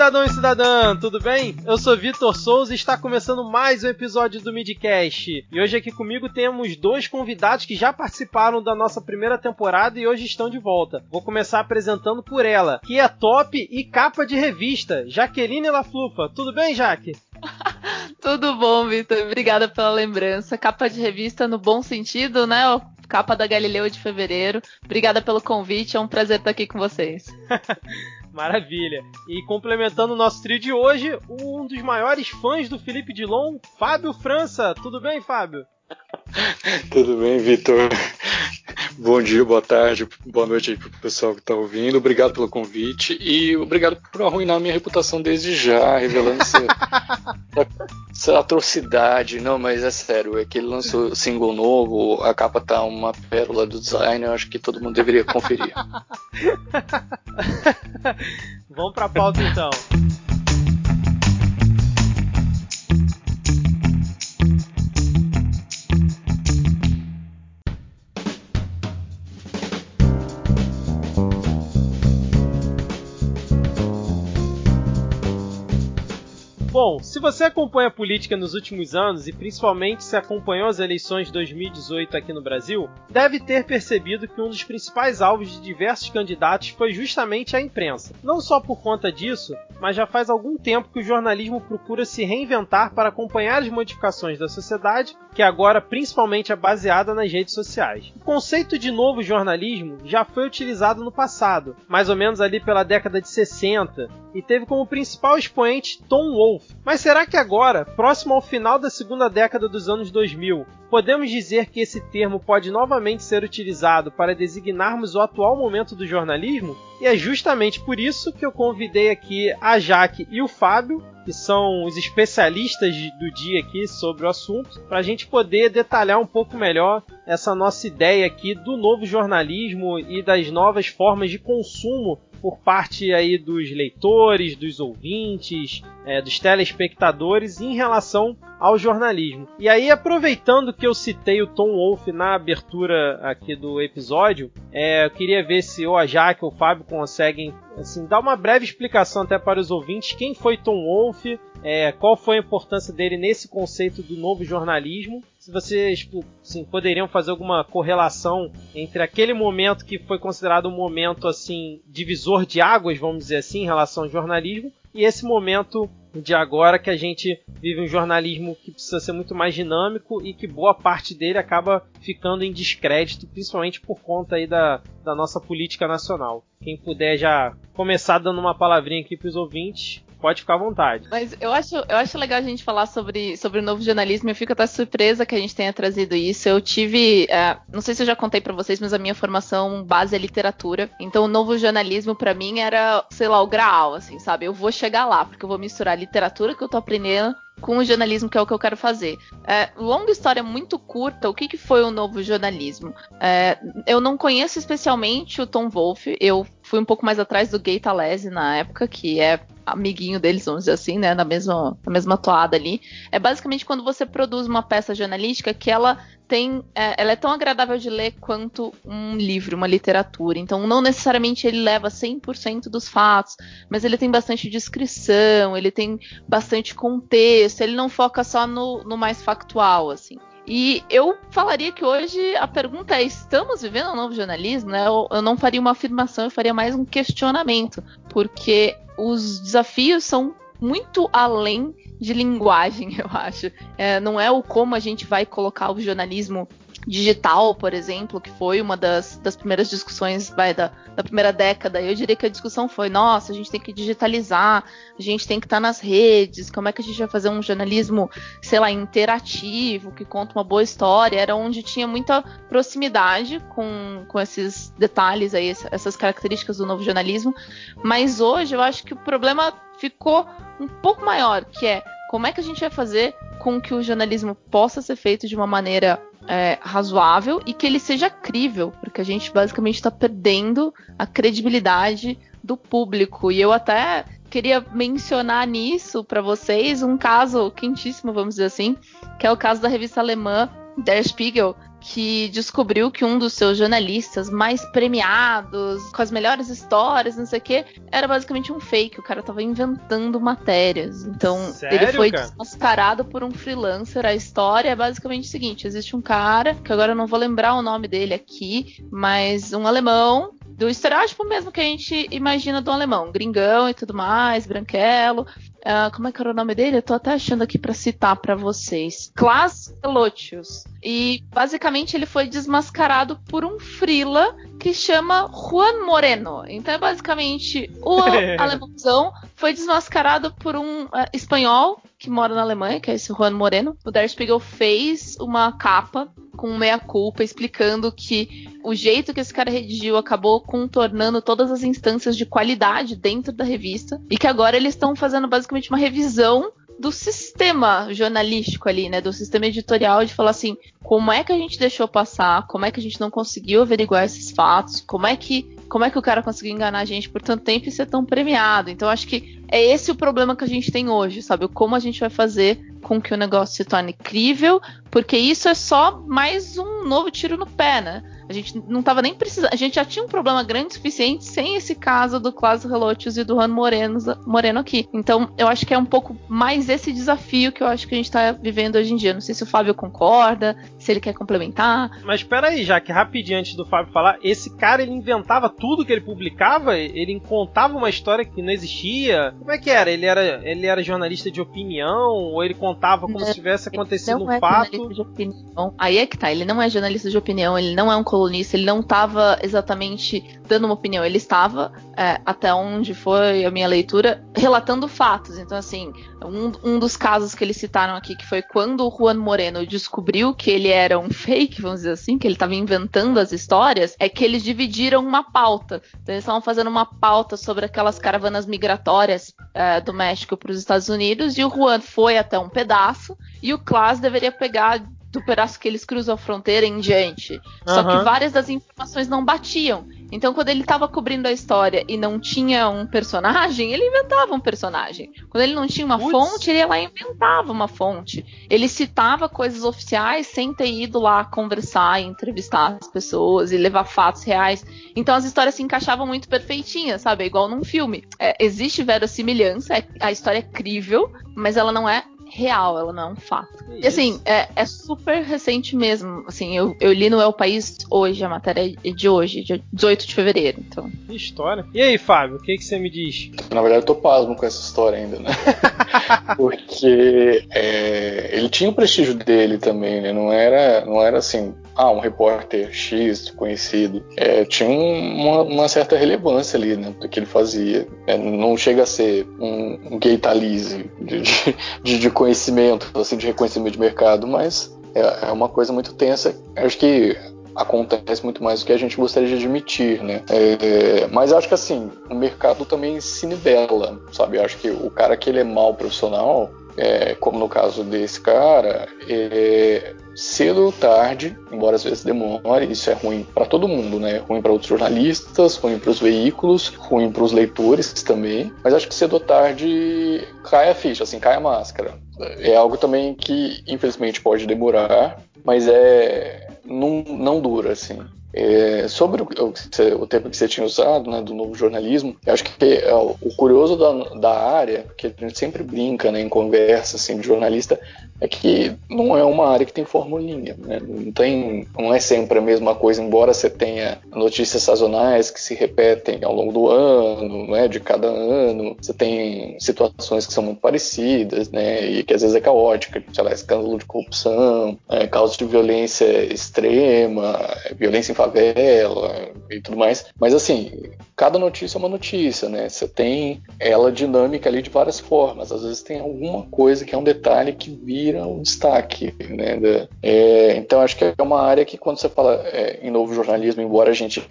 cidadão e cidadã, tudo bem? Eu sou Vitor Souza e está começando mais um episódio do Midcast. E hoje aqui comigo temos dois convidados que já participaram da nossa primeira temporada e hoje estão de volta. Vou começar apresentando por ela, que é top e capa de revista, Jaqueline Laflufa. Tudo bem, Jaque? Tudo bom, Vitor. Obrigada pela lembrança. Capa de revista no bom sentido, né? Capa da Galileu de fevereiro. Obrigada pelo convite, é um prazer estar aqui com vocês. Maravilha. E complementando o nosso trio de hoje, um dos maiores fãs do Felipe Dilon, Fábio França. Tudo bem, Fábio? Tudo bem, Vitor? Bom dia, boa tarde, boa noite aí pro pessoal que tá ouvindo. Obrigado pelo convite e obrigado por arruinar minha reputação desde já, revelando essa, essa atrocidade. Não, mas é sério, é que ele lançou single novo, a capa tá uma pérola do design, eu acho que todo mundo deveria conferir. Vamos pra pauta então. Se você acompanha a política nos últimos anos e principalmente se acompanhou as eleições de 2018 aqui no Brasil, deve ter percebido que um dos principais alvos de diversos candidatos foi justamente a imprensa. Não só por conta disso, mas já faz algum tempo que o jornalismo procura se reinventar para acompanhar as modificações da sociedade, que agora principalmente é baseada nas redes sociais. O conceito de novo jornalismo já foi utilizado no passado, mais ou menos ali pela década de 60, e teve como principal expoente Tom Wolfe. Mas será que agora, próximo ao final da segunda década dos anos 2000, podemos dizer que esse termo pode novamente ser utilizado para designarmos o atual momento do jornalismo? E é justamente por isso que eu convidei aqui a Jaque e o Fábio, que são os especialistas do dia aqui sobre o assunto, para a gente poder detalhar um pouco melhor essa nossa ideia aqui do novo jornalismo e das novas formas de consumo por parte aí dos leitores, dos ouvintes, é, dos telespectadores em relação ao jornalismo. E aí, aproveitando que eu citei o Tom Wolfe na abertura aqui do episódio, é, eu queria ver se ou a Jaque ou o Fábio conseguem assim, dar uma breve explicação até para os ouvintes quem foi Tom Wolfe, é, qual foi a importância dele nesse conceito do novo jornalismo. Se vocês assim, poderiam fazer alguma correlação entre aquele momento que foi considerado um momento assim divisor de águas, vamos dizer assim, em relação ao jornalismo, e esse momento de agora que a gente vive um jornalismo que precisa ser muito mais dinâmico e que boa parte dele acaba ficando em descrédito, principalmente por conta aí da, da nossa política nacional. Quem puder já começar dando uma palavrinha aqui para os ouvintes, pode ficar à vontade. Mas eu acho, eu acho legal a gente falar sobre, sobre o novo jornalismo. Eu fico até surpresa que a gente tenha trazido isso. Eu tive, é, não sei se eu já contei para vocês, mas a minha formação base é literatura. Então o novo jornalismo para mim era, sei lá, o graal, assim, sabe? Eu vou chegar lá porque eu vou misturar a literatura que eu tô aprendendo com o jornalismo, que é o que eu quero fazer. É, longa história muito curta, o que, que foi o novo jornalismo? É, eu não conheço especialmente o Tom Wolfe, eu fui um pouco mais atrás do Gay Talese na época, que é amiguinho deles, vamos dizer assim, né, na mesma, na mesma toada ali. É basicamente quando você produz uma peça jornalística que ela tem, é, ela é tão agradável de ler quanto um livro, uma literatura. Então, não necessariamente ele leva 100% dos fatos, mas ele tem bastante descrição, ele tem bastante contexto, ele não foca só no, no mais factual, assim. E eu falaria que hoje a pergunta é: estamos vivendo um novo jornalismo? Né? Eu, eu não faria uma afirmação, eu faria mais um questionamento, porque os desafios são muito além de linguagem, eu acho. É, não é o como a gente vai colocar o jornalismo digital, por exemplo, que foi uma das, das primeiras discussões vai, da, da, primeira década. Eu diria que a discussão foi: nossa, a gente tem que digitalizar, a gente tem que estar tá nas redes, como é que a gente vai fazer um jornalismo, sei lá, interativo, que conta uma boa história? Era onde tinha muita proximidade com, com esses detalhes aí, essas características do novo jornalismo. Mas hoje eu acho que o problema ficou um pouco maior, que é como é que a gente vai fazer com que o jornalismo possa ser feito de uma maneira é, razoável e que ele seja crível, porque a gente basicamente está perdendo a credibilidade do público. E eu até queria mencionar nisso para vocês um caso quentíssimo, vamos dizer assim, que é o caso da revista alemã Der Spiegel, que descobriu que um dos seus jornalistas mais premiados, com as melhores histórias, não sei o que, era basicamente um fake. O cara tava inventando matérias. Então, Sério, ele foi cara? desmascarado por um freelancer. A história é basicamente o seguinte: existe um cara, que agora eu não vou lembrar o nome dele aqui, mas um alemão do estereótipo mesmo que a gente imagina do alemão, gringão e tudo mais, branquelo. Ah, como é que era o nome dele? Eu tô até achando aqui pra citar pra vocês. Klaas Lotius. E basicamente ele foi desmascarado por um frila que chama Juan Moreno. Então é basicamente o alemãozão foi desmascarado por um ah, espanhol que mora na Alemanha, que é esse Juan Moreno. O Der Spiegel fez uma capa com meia-culpa explicando que o jeito que esse cara redigiu acabou contornando todas as instâncias de qualidade dentro da revista e que agora eles estão fazendo basicamente uma revisão do sistema jornalístico ali, né, do sistema editorial de falar assim, como é que a gente deixou passar, como é que a gente não conseguiu averiguar esses fatos, como é que como é que o cara conseguiu enganar a gente por tanto tempo e ser tão premiado. Então acho que é esse o problema que a gente tem hoje, sabe? Como a gente vai fazer com que o negócio se torne crível, porque isso é só mais um novo tiro no pé, né? A gente não tava nem precisando. A gente já tinha um problema grande o suficiente sem esse caso do Klaus Relotius e do Juan Moreno, Moreno aqui. Então, eu acho que é um pouco mais esse desafio que eu acho que a gente tá vivendo hoje em dia. Não sei se o Fábio concorda, se ele quer complementar. Mas espera aí, já que rapidinho antes do Fábio falar, esse cara ele inventava tudo que ele publicava, ele contava uma história que não existia. Como é que era? Ele era, ele era jornalista de opinião ou ele contava como Não, se tivesse acontecido não um é fato? jornalista de opinião. Aí é que tá, ele não é jornalista de opinião, ele não é um colunista, ele não estava exatamente dando uma opinião, ele estava, é, até onde foi a minha leitura, relatando fatos. Então, assim, um, um dos casos que eles citaram aqui, que foi quando o Juan Moreno descobriu que ele era um fake, vamos dizer assim, que ele estava inventando as histórias, é que eles dividiram uma pauta. Então, eles estavam fazendo uma pauta sobre aquelas caravanas migratórias é, do México para os Estados Unidos, e o Juan foi até um pedaço, e o Klaas deveria pegar do pedaço que eles cruzam a fronteira em diante. Só Aham. que várias das informações não batiam. Então, quando ele estava cobrindo a história e não tinha um personagem, ele inventava um personagem. Quando ele não tinha uma fonte, ele ia lá e inventava uma fonte. Ele citava coisas oficiais sem ter ido lá conversar e entrevistar as pessoas e levar fatos reais. Então, as histórias se encaixavam muito perfeitinhas, sabe? É igual num filme. É, existe verossimilhança, é- a história é crível, mas ela não é real, ela não é um fato. E assim, é, é super recente mesmo. Assim, eu, eu li no El País hoje, a matéria é de hoje, dia 18 de fevereiro. Então, Que história. E aí, Fábio, o que, que você me diz? Na verdade, eu tô pasmo com essa história ainda, né? Porque é, ele tinha o prestígio dele também, né? Não era, não era assim, ah, um repórter X conhecido. É, tinha um- uma, uma certa relevância ali, né? Do que ele fazia. É, não chega a ser um, um gay de, de, de- conhecimento, assim, de reconhecimento de mercado, mas é, é uma coisa muito tensa. Acho que acontece muito mais do que a gente gostaria de admitir, né? É, mas acho que assim, o mercado também se nivela, sabe? Acho que o cara que ele é mal profissional, é, como no caso desse cara, é, cedo ou tarde, embora às vezes demore, isso é ruim para todo mundo, né? Ruim para outros jornalistas, ruim para os veículos, ruim para os leitores também. Mas acho que cedo ou tarde cai a ficha, assim, cai a máscara. É algo também que infelizmente pode demorar, mas é não, não dura assim. É, sobre o, o, o tempo que você tinha usado, né, do novo jornalismo, eu acho que é, o curioso da, da área, que a gente sempre brinca né, em conversa assim, de jornalista, é que não é uma área que tem formulinha, né? não, tem, não é sempre a mesma coisa, embora você tenha notícias sazonais que se repetem ao longo do ano, né, de cada ano, você tem situações que são muito parecidas, né, e que às vezes é caótica, sei lá, escândalo de corrupção, é, de violência extrema, violência em favela e tudo mais. Mas assim, cada notícia é uma notícia, né? Você tem ela dinâmica ali de várias formas. Às vezes tem alguma coisa que é um detalhe que vira um destaque, né? É, então acho que é uma área que quando você fala é, em novo jornalismo, embora a gente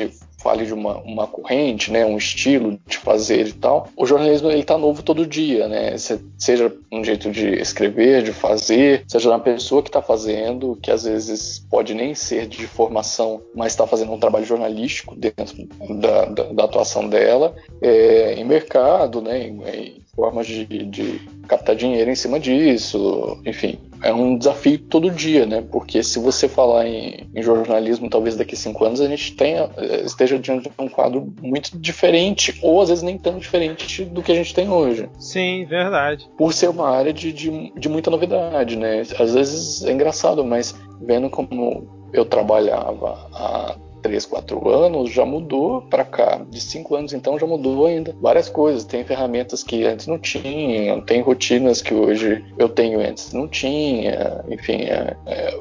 fale de uma, uma corrente, né, um estilo de fazer e tal, o jornalismo ele tá novo todo dia, né? Se- seja um jeito de escrever, de fazer, seja na pessoa que está fazendo, que às vezes pode nem ser de formação, mas está fazendo um trabalho jornalístico dentro da, da, da atuação dela, é, em mercado, né, em, em formas de, de captar dinheiro em cima disso, enfim. é um desafio todo dia, né? Porque se você falar em, em jornalismo, talvez daqui a cinco anos a gente tenha, eh, esteja diante de um quadro muito diferente, ou às vezes nem tão diferente do que a gente tem hoje. Sim, verdade. Por ser uma área de, de, de muita novidade, né? Às vezes é engraçado, mas vendo como eu trabalhava há 3, 4 anos, já mudou para cá. De 5 anos então já mudou ainda várias coisas. Tem ferramentas que antes não tinham, tem rotinas que hoje eu tenho antes não tinha. Enfim, é, é,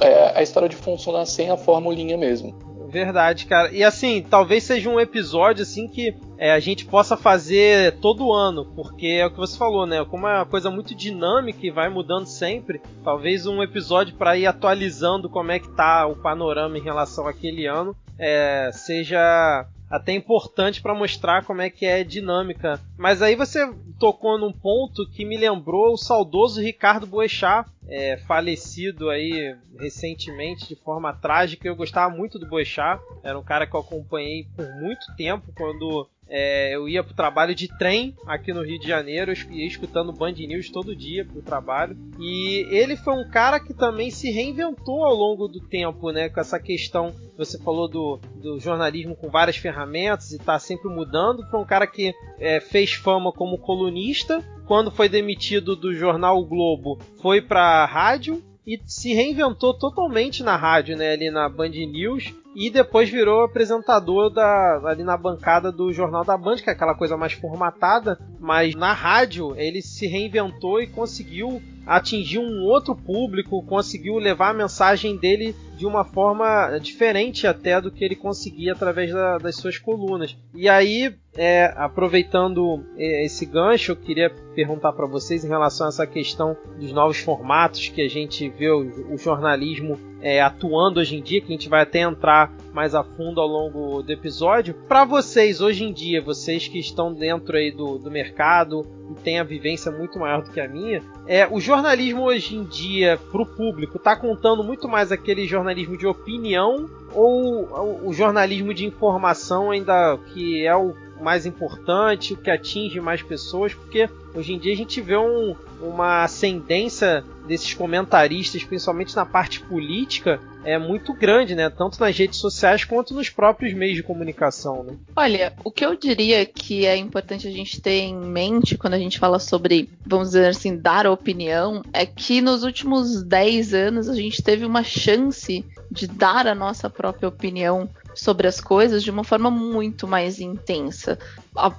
é a história de funcionar sem a formulinha mesmo. Verdade, cara. E assim, talvez seja um episódio assim que é, a gente possa fazer todo ano, porque é o que você falou, né? Como é uma coisa muito dinâmica e vai mudando sempre, talvez um episódio para ir atualizando como é que tá o panorama em relação àquele ano é, seja até importante para mostrar como é que é dinâmica. Mas aí você tocou num ponto que me lembrou o saudoso Ricardo Boechat, é, falecido aí recentemente de forma trágica. Eu gostava muito do Boechat, era um cara que eu acompanhei por muito tempo quando é, eu ia pro trabalho de trem aqui no Rio de Janeiro, eu ia escutando Band News todo dia pro trabalho. E ele foi um cara que também se reinventou ao longo do tempo, né? Com essa questão, você falou do, do jornalismo com várias ferramentas e tá sempre mudando. Foi um cara que é, fez fama como colunista. Quando foi demitido do jornal o Globo, foi pra rádio e se reinventou totalmente na rádio, né? Ali na Band News e depois virou apresentador da, ali na bancada do Jornal da Band, que é aquela coisa mais formatada, mas na rádio ele se reinventou e conseguiu atingir um outro público, conseguiu levar a mensagem dele de uma forma diferente até do que ele conseguia através da, das suas colunas. E aí, é, aproveitando é, esse gancho, eu queria perguntar para vocês em relação a essa questão dos novos formatos que a gente vê o, o jornalismo é, atuando hoje em dia, que a gente vai até entrar mais a fundo ao longo do episódio. Para vocês, hoje em dia, vocês que estão dentro aí do, do mercado e têm a vivência muito maior do que a minha, é, o jornalismo hoje em dia, para o público, está contando muito mais aquele jornalismo de opinião ou o jornalismo de informação ainda que é o mais importante, o que atinge mais pessoas, porque hoje em dia a gente vê um, uma ascendência desses comentaristas, principalmente na parte política, é muito grande, né? Tanto nas redes sociais quanto nos próprios meios de comunicação, né? Olha, o que eu diria que é importante a gente ter em mente quando a gente fala sobre, vamos dizer assim, dar opinião, é que nos últimos 10 anos a gente teve uma chance de dar a nossa própria opinião sobre as coisas de uma forma muito mais intensa.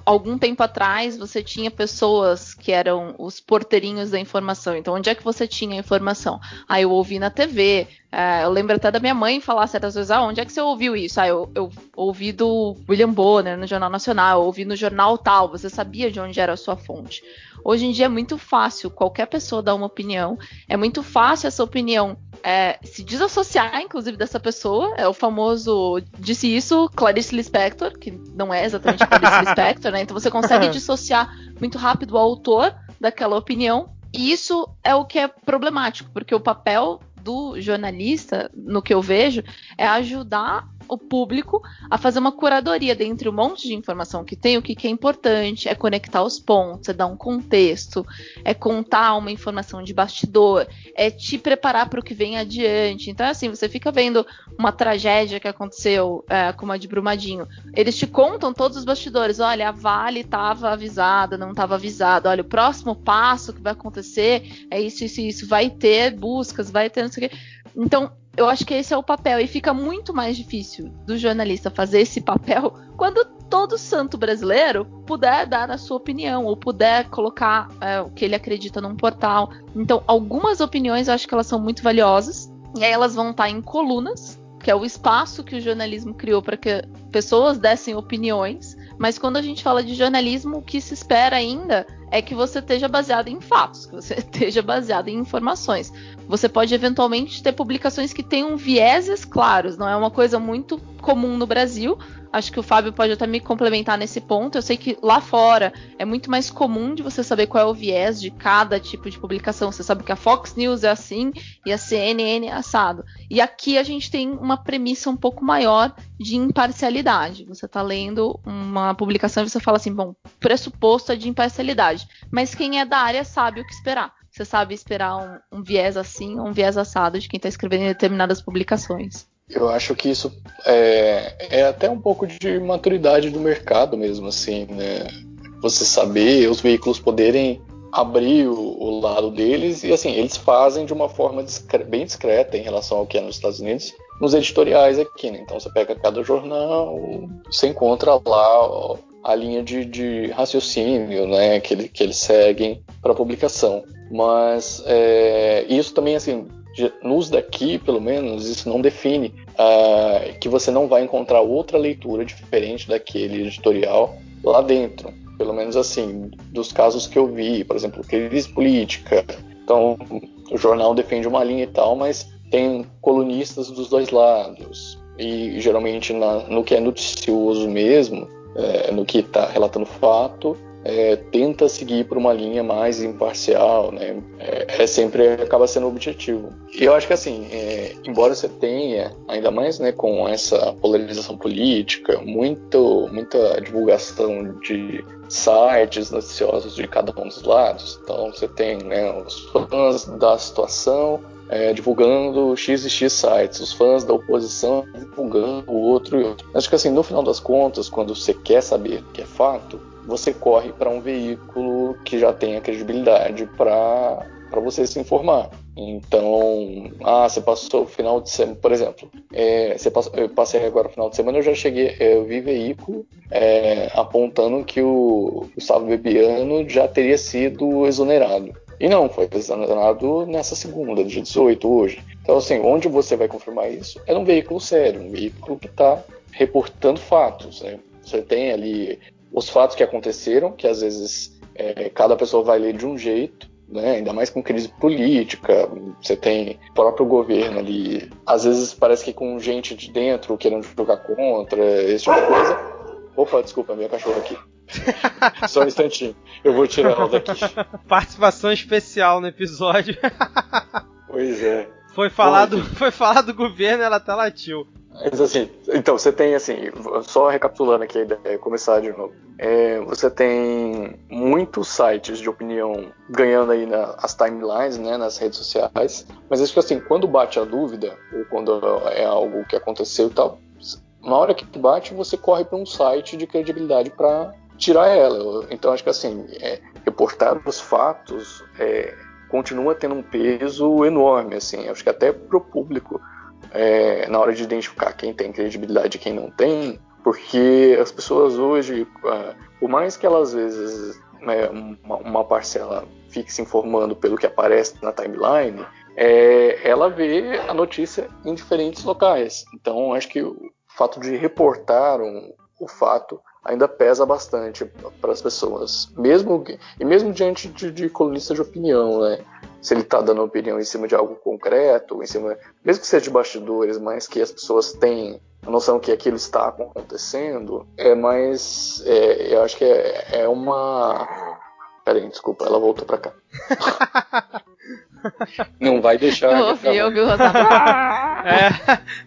Algum tempo atrás você tinha pessoas que eram os porteirinhos da informação. Então, onde é que você tinha a informação? Ah, eu ouvi na TV. É, eu lembro até da minha mãe falar certas vezes: ah, onde é que você ouviu isso? Ah, eu, eu ouvi do William Bonner no Jornal Nacional, eu ouvi no jornal tal. Você sabia de onde era a sua fonte. Hoje em dia é muito fácil qualquer pessoa dar uma opinião. É muito fácil essa opinião é, se desassociar, inclusive, dessa pessoa. É o famoso disse isso Clarice Lispector, que não é exatamente Clarice Lispector, né? Então você consegue dissociar muito rápido o autor daquela opinião. E isso é o que é problemático, porque o papel do jornalista, no que eu vejo, é ajudar o público a fazer uma curadoria dentre um monte de informação que tem, o que, que é importante, é conectar os pontos, é dar um contexto, é contar uma informação de bastidor, é te preparar para o que vem adiante. Então, assim, você fica vendo uma tragédia que aconteceu, é, como a de Brumadinho. Eles te contam todos os bastidores. Olha, a Vale estava avisada, não estava avisada. Olha, o próximo passo que vai acontecer é isso, isso, isso. Vai ter buscas, vai ter não sei o quê. Então, eu acho que esse é o papel. E fica muito mais difícil do jornalista fazer esse papel quando todo santo brasileiro puder dar a sua opinião ou puder colocar é, o que ele acredita num portal. Então, algumas opiniões eu acho que elas são muito valiosas. E aí elas vão estar em colunas, que é o espaço que o jornalismo criou para que pessoas dessem opiniões. Mas quando a gente fala de jornalismo, o que se espera ainda é que você esteja baseado em fatos, que você esteja baseado em informações. Você pode eventualmente ter publicações que tenham vieses claros, não é uma coisa muito comum no Brasil. Acho que o Fábio pode até me complementar nesse ponto. Eu sei que lá fora é muito mais comum de você saber qual é o viés de cada tipo de publicação. Você sabe que a Fox News é assim e a CNN é assado. E aqui a gente tem uma premissa um pouco maior de imparcialidade. Você está lendo uma publicação e você fala assim: bom, pressuposto é de imparcialidade. Mas quem é da área sabe o que esperar. você sabe esperar um, um viés assim um viés assado de quem está escrevendo em determinadas publicações. Eu acho que isso é, é até um pouco de maturidade do mercado mesmo, assim, né? Você saber, os veículos poderem abrir o, o, lado deles e assim eles fazem de uma forma discre bem discreta em relação ao que é nos Estados Unidos nos editoriais aqui né? então você pega cada jornal você encontra lá a linha de, de raciocínio né que, ele, que eles seguem para publicação mas é, isso também assim nos daqui pelo menos isso não define uh, que você não vai encontrar outra leitura diferente daquele editorial lá dentro pelo menos assim, dos casos que eu vi, por exemplo, crise política. Então, o jornal defende uma linha e tal, mas tem colunistas dos dois lados. E geralmente na, no que é noticioso mesmo, é, no que está relatando fato, é, tenta seguir por uma linha mais imparcial, né? É, é, sempre acaba sendo o objetivo. E eu acho que assim, é, embora você tenha, ainda mais né, com essa polarização política, muito, muita divulgação de sites noticiosos de cada um dos lados. Então você tem né, os fãs da situação é, divulgando X e X sites, os fãs da oposição divulgando o outro e outro. Acho que assim, no final das contas, quando você quer saber o que é fato, você corre para um veículo que já tenha credibilidade para para você se informar. Então, ah, você passou o final de semana, por exemplo, é, você passou, eu passei agora o final de semana, eu já cheguei, eu vi veículo é, apontando que o Gustavo Bebiano já teria sido exonerado. E não, foi exonerado nessa segunda, dia 18, hoje. Então, assim, onde você vai confirmar isso? É um veículo sério, um veículo que está reportando fatos. Né? Você tem ali os fatos que aconteceram, que às vezes é, cada pessoa vai ler de um jeito, né? ainda mais com crise política, você tem o próprio governo ali, às vezes parece que com gente de dentro querendo jogar contra, esse tipo de coisa. Opa, desculpa, minha cachorra aqui. Só um instantinho, eu vou tirar ela daqui. Participação especial no episódio. pois é. Foi falado, foi falado do governo, ela até latiu. Mas assim, então você tem assim, só recapitulando aqui a ideia, começar de novo. É, você tem muitos sites de opinião ganhando aí nas timelines, né, nas redes sociais. Mas acho que assim, quando bate a dúvida ou quando é algo que aconteceu e tal, na hora que bate você corre para um site de credibilidade para tirar ela. Então acho que assim, é, reportar os fatos é, continua tendo um peso enorme, assim. Acho que até para o público é, na hora de identificar quem tem credibilidade e quem não tem, porque as pessoas hoje, uh, por mais que elas às vezes né, uma, uma, parcela fique se informando pelo que aparece na timeline, é, ela vê a notícia em diferentes locais. Então, acho que o fato de reportar um, o fato ainda pesa bastante para as pessoas, mesmo e mesmo diante de, de colunistas de opinião, né? se ele está dando opinião em cima de algo concreto, em cima, mesmo que seja de bastidores, mas que as pessoas têm a noção que aquilo está acontecendo, é mais, é, eu acho que é, é uma, peraí, desculpa, ela voltou para cá. Não vai deixar. Eu ouvi, eu ouvi o É,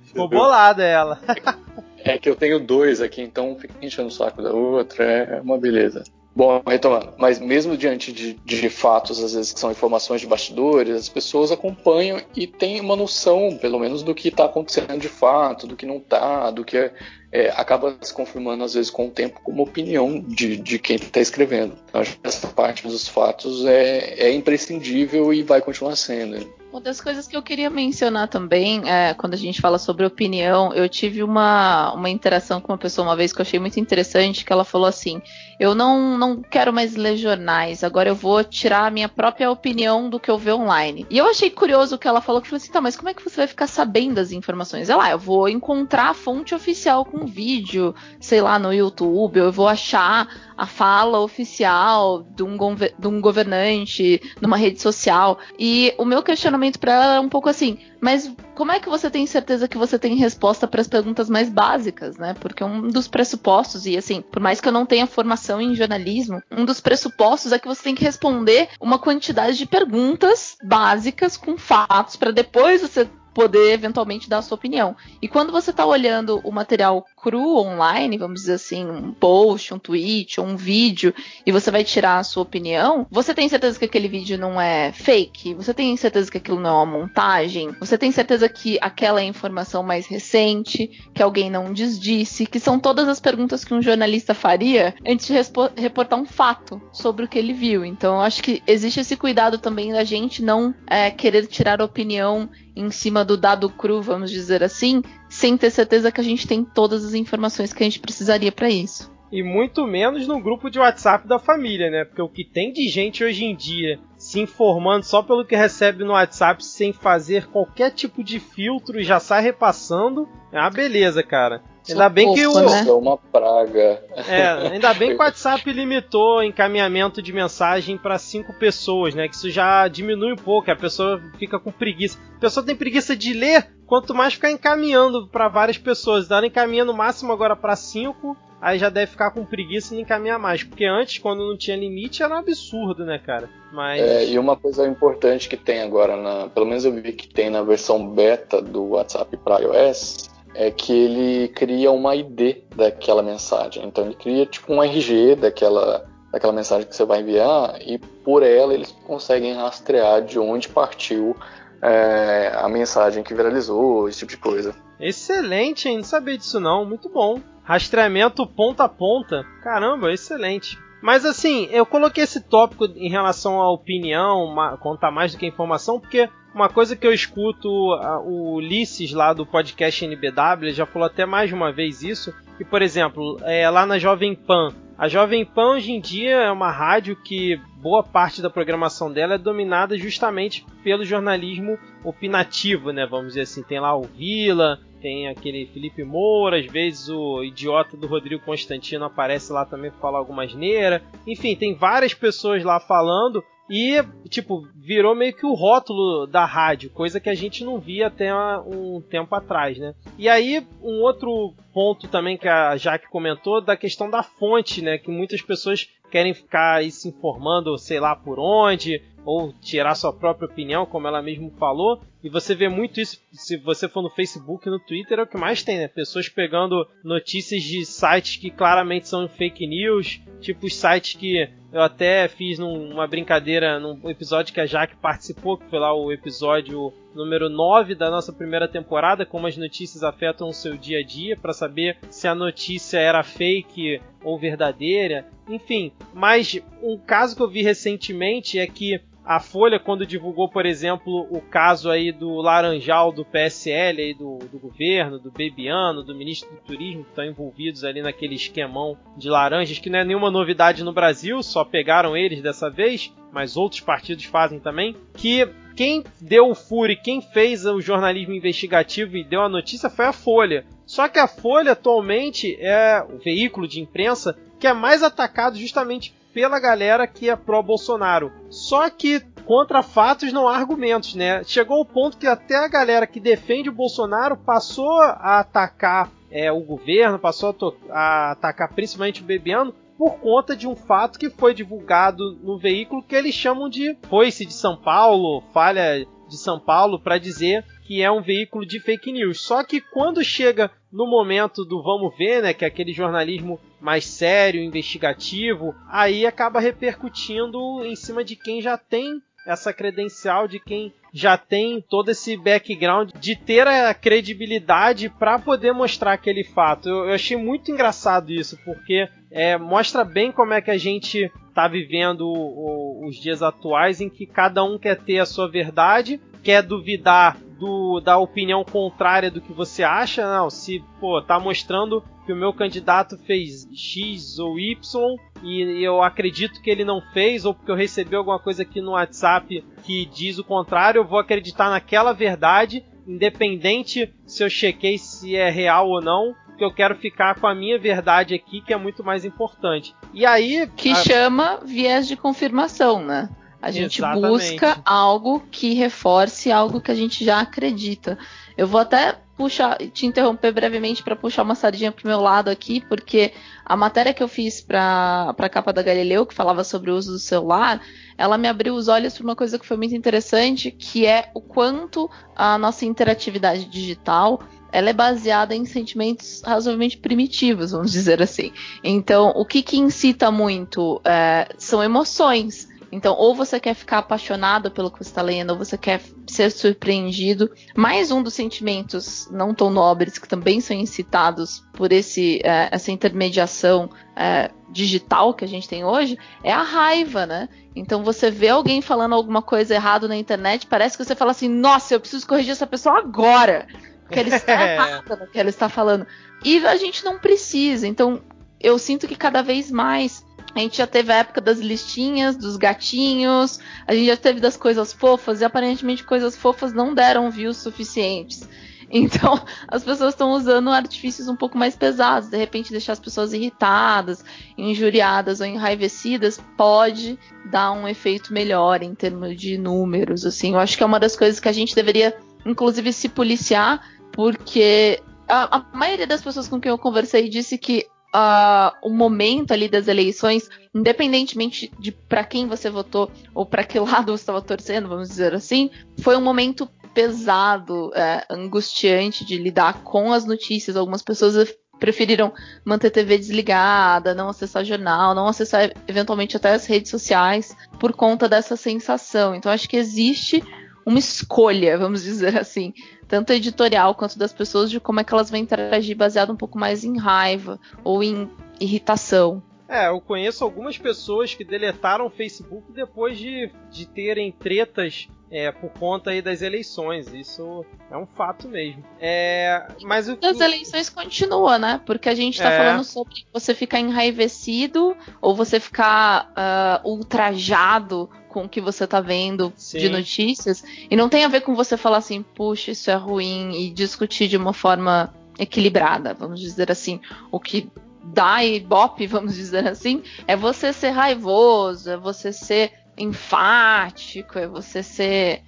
ficou bolada ela. É que eu tenho dois aqui, então fica enchendo o saco da outra, é uma beleza. Bom, retomando, mas mesmo diante de, de, fatos, às vezes que são informações de bastidores, as pessoas acompanham e têm uma noção, pelo menos, do que está acontecendo de fato, do que não está, do que é, é, acaba se confirmando, às vezes, com o tempo, como opinião de, de quem está escrevendo. Então, acho que essa parte dos fatos é, é imprescindível e vai continuar sendo. Uma das coisas que eu queria mencionar também, é, quando a gente fala sobre opinião, eu tive uma, uma interação com uma pessoa uma vez que eu achei muito interessante, que ela falou assim: eu não, não quero mais ler jornais, agora eu vou tirar a minha própria opinião do que eu ver online. E eu achei curioso o que ela falou, que falou assim: tá, mas como é que você vai ficar sabendo das informações? Ela, ah, eu vou encontrar a fonte oficial com vídeo, sei lá, no YouTube, eu vou achar a fala oficial de um, de um governante numa rede social. E o meu questionamento para ela é um pouco assim: mas como é que você tem certeza que você tem resposta para as perguntas mais básicas, né? Porque um dos pressupostos, e assim, por mais que eu não tenha formação em jornalismo, um dos pressupostos é que você tem que responder uma quantidade de perguntas básicas com fatos para depois você poder eventualmente dar a sua opinião. E quando você está olhando o material cru online, vamos dizer assim, um post, um tweet um vídeo, e você vai tirar a sua opinião, você tem certeza que aquele vídeo não é fake? Você tem certeza que aquilo não é uma montagem? Você tem certeza que aquela é informação mais recente, que alguém não desdisse, que são todas as perguntas que um jornalista faria antes de reportar um fato sobre o que ele viu. Então, eu acho que existe esse cuidado também da gente não é, querer tirar opinião em cima do dado cru, vamos dizer assim, sem ter certeza que a gente tem todas as informações que a gente precisaria para isso. E muito menos no grupo de WhatsApp da família, né? Porque o que tem de gente hoje em dia se informando só pelo que recebe no WhatsApp sem fazer qualquer tipo de filtro e já sai repassando, é uma beleza, cara. Ainda bem que o. Né? É uma praga. É, ainda bem que o WhatsApp limitou encaminhamento de mensagem para cinco pessoas, né? Que isso já diminui um pouco, a pessoa fica com preguiça. A pessoa tem preguiça de ler, quanto mais ficar encaminhando para várias pessoas. Dá encaminha no máximo agora para cinco, aí já deve ficar com preguiça e não encaminhar mais. Porque antes, quando não tinha limite, era um absurdo, né, cara? Mas... É, e uma coisa importante que tem agora, na, pelo menos eu vi que tem na versão beta do WhatsApp para iOS, é que ele cria uma ID daquela mensagem. Então ele cria tipo um RG daquela, daquela mensagem que você vai enviar e por ela eles conseguem rastrear de onde partiu é, a mensagem que viralizou, esse tipo de coisa. Excelente, hein? Não sabia disso não. Muito bom. Rastreamento ponta a ponta. Caramba, excelente. Mas assim, eu coloquei esse tópico em relação à opinião, contar mais do que informação, porque uma coisa que eu escuto, o Ulisses lá do podcast NBW já falou até mais uma vez isso, que por exemplo, é, lá na Jovem Pan, a Jovem Pan hoje em dia é uma rádio que boa parte da programação dela é dominada justamente pelo jornalismo opinativo, né? Vamos dizer assim, tem lá o Vila, tem aquele Felipe Moura, às vezes o idiota do Rodrigo Constantino aparece lá também para falar alguma asneira. Enfim, tem várias pessoas lá falando e, tipo, virou meio que o rótulo da rádio, coisa que a gente não via até um tempo atrás, né? E aí, um outro ponto também que a Jaque comentou, da questão da fonte, né? Que muitas pessoas querem ficar aí se informando, sei lá por onde, ou tirar sua própria opinião, como ela mesmo falou. E você vê muito isso, se você for no Facebook e no Twitter, é o que mais tem, né? Pessoas pegando notícias de sites que claramente são fake news, tipo os sites que eu até fiz numa brincadeira num episódio que a Jaque participou, que foi lá o episódio número 9 da nossa primeira temporada, como as notícias afetam o seu dia a dia, para saber se a notícia era fake ou verdadeira. Enfim, mas um caso que eu vi recentemente é que a Folha, quando divulgou, por exemplo, o caso aí do Laranjal do PSL, aí do, do governo, do Bebiano, do ministro do Turismo, que estão envolvidos ali naquele esquemão de laranjas, que não é nenhuma novidade no Brasil, só pegaram eles dessa vez, mas outros partidos fazem também, que quem deu o furo quem fez o jornalismo investigativo e deu a notícia foi a Folha. Só que a Folha atualmente é o veículo de imprensa que é mais atacado justamente pela galera que é pró-Bolsonaro. Só que contra fatos não há argumentos, né? Chegou o ponto que até a galera que defende o Bolsonaro passou a atacar é, o governo, passou a, a atacar principalmente o Bebiano por conta de um fato que foi divulgado no veículo que eles chamam de foice de São Paulo, falha de São Paulo, para dizer que é um veículo de fake news. Só que quando chega no momento do vamos ver, né, que é aquele jornalismo mais sério, investigativo, aí acaba repercutindo em cima de quem já tem essa credencial, de quem já tem todo esse background de ter a credibilidade para poder mostrar aquele fato. Eu, eu, achei muito engraçado isso, porque é, mostra bem como é que a gente está vivendo o, o, os dias atuais em que cada um quer ter a sua verdade, quer duvidar do, da opinião contrária do que você acha, não. Se, pô, tá mostrando que o meu candidato fez X ou Y e eu acredito que ele não fez, ou porque eu recebi alguma coisa aqui no WhatsApp que diz o contrário, eu vou acreditar naquela verdade, independente se eu chequei se é real ou não, porque eu quero ficar com a minha verdade aqui, que é muito mais importante. E aí. Que a... chama viés de confirmação, né? A gente Exatamente. busca algo que reforce algo que a gente já acredita. Eu vou até puxar, te interromper brevemente para puxar uma sardinha pro meu lado aqui, porque a matéria que eu fiz para a capa da Galileu, que falava sobre o uso do celular, ela me abriu os olhos para uma coisa que foi muito interessante, que é o quanto a nossa interatividade digital ela é baseada em sentimentos razoavelmente primitivos, vamos dizer assim. Então, o que, que incita muito é, são emoções. Então, ou você quer ficar apaixonado pelo que você está lendo, ou você quer ser surpreendido. Mais um dos sentimentos não tão nobres que também são incitados por esse, é, essa intermediação é, digital que a gente tem hoje é a raiva, né? Então você vê alguém falando alguma coisa errada na internet, parece que você fala assim: nossa, eu preciso corrigir essa pessoa agora. Porque ela está errada no que ela está falando. E a gente não precisa. Então, eu sinto que cada vez mais a gente já teve a época das listinhas, dos gatinhos, a gente já teve das coisas fofas, e aparentemente coisas fofas não deram views suficientes. Então, as pessoas estão usando artifícios um pouco mais pesados. De repente, deixar as pessoas irritadas, injuriadas ou enraivecidas pode dar um efeito melhor em termos de números. Assim, eu acho que é uma das coisas que a gente deveria, inclusive, se policiar, porque a, a maioria das pessoas com quem eu conversei disse que uh, o momento ali das eleições, independentemente de para quem você votou ou para que lado você estava torcendo, vamos dizer assim, foi um momento pesado, é, angustiante de lidar com as notícias. Algumas pessoas preferiram manter a TV desligada, não acessar jornal, não acessar eventualmente até as redes sociais por conta dessa sensação. Então acho que existe uma escolha, vamos dizer assim, tanto editorial quanto das pessoas de como é que elas vão interagir baseado um pouco mais em raiva ou em irritação. É, eu conheço algumas pessoas que deletaram o Facebook depois de, de terem tretas é, por conta aí das eleições. Isso é um fato mesmo. É, mas o as eleições continua, né? Porque a gente tá é. falando sobre você ficar enraivecido ou você ficar uh, ultrajado com o que você tá vendo Sim. de notícias. E não tem a ver com você falar assim, puxa, isso é ruim, e discutir de uma forma equilibrada, vamos dizer assim. O que dá ibope, vamos dizer assim, é você ser raivoso, é você ser enfático, é você ser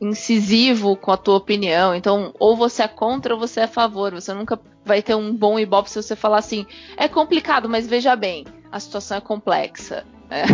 incisivo com a tua opinião. Então, ou você é contra ou você é a favor. Você nunca vai ter um bom ibope se você falar assim, é complicado, mas veja bem, a situação é complexa. É.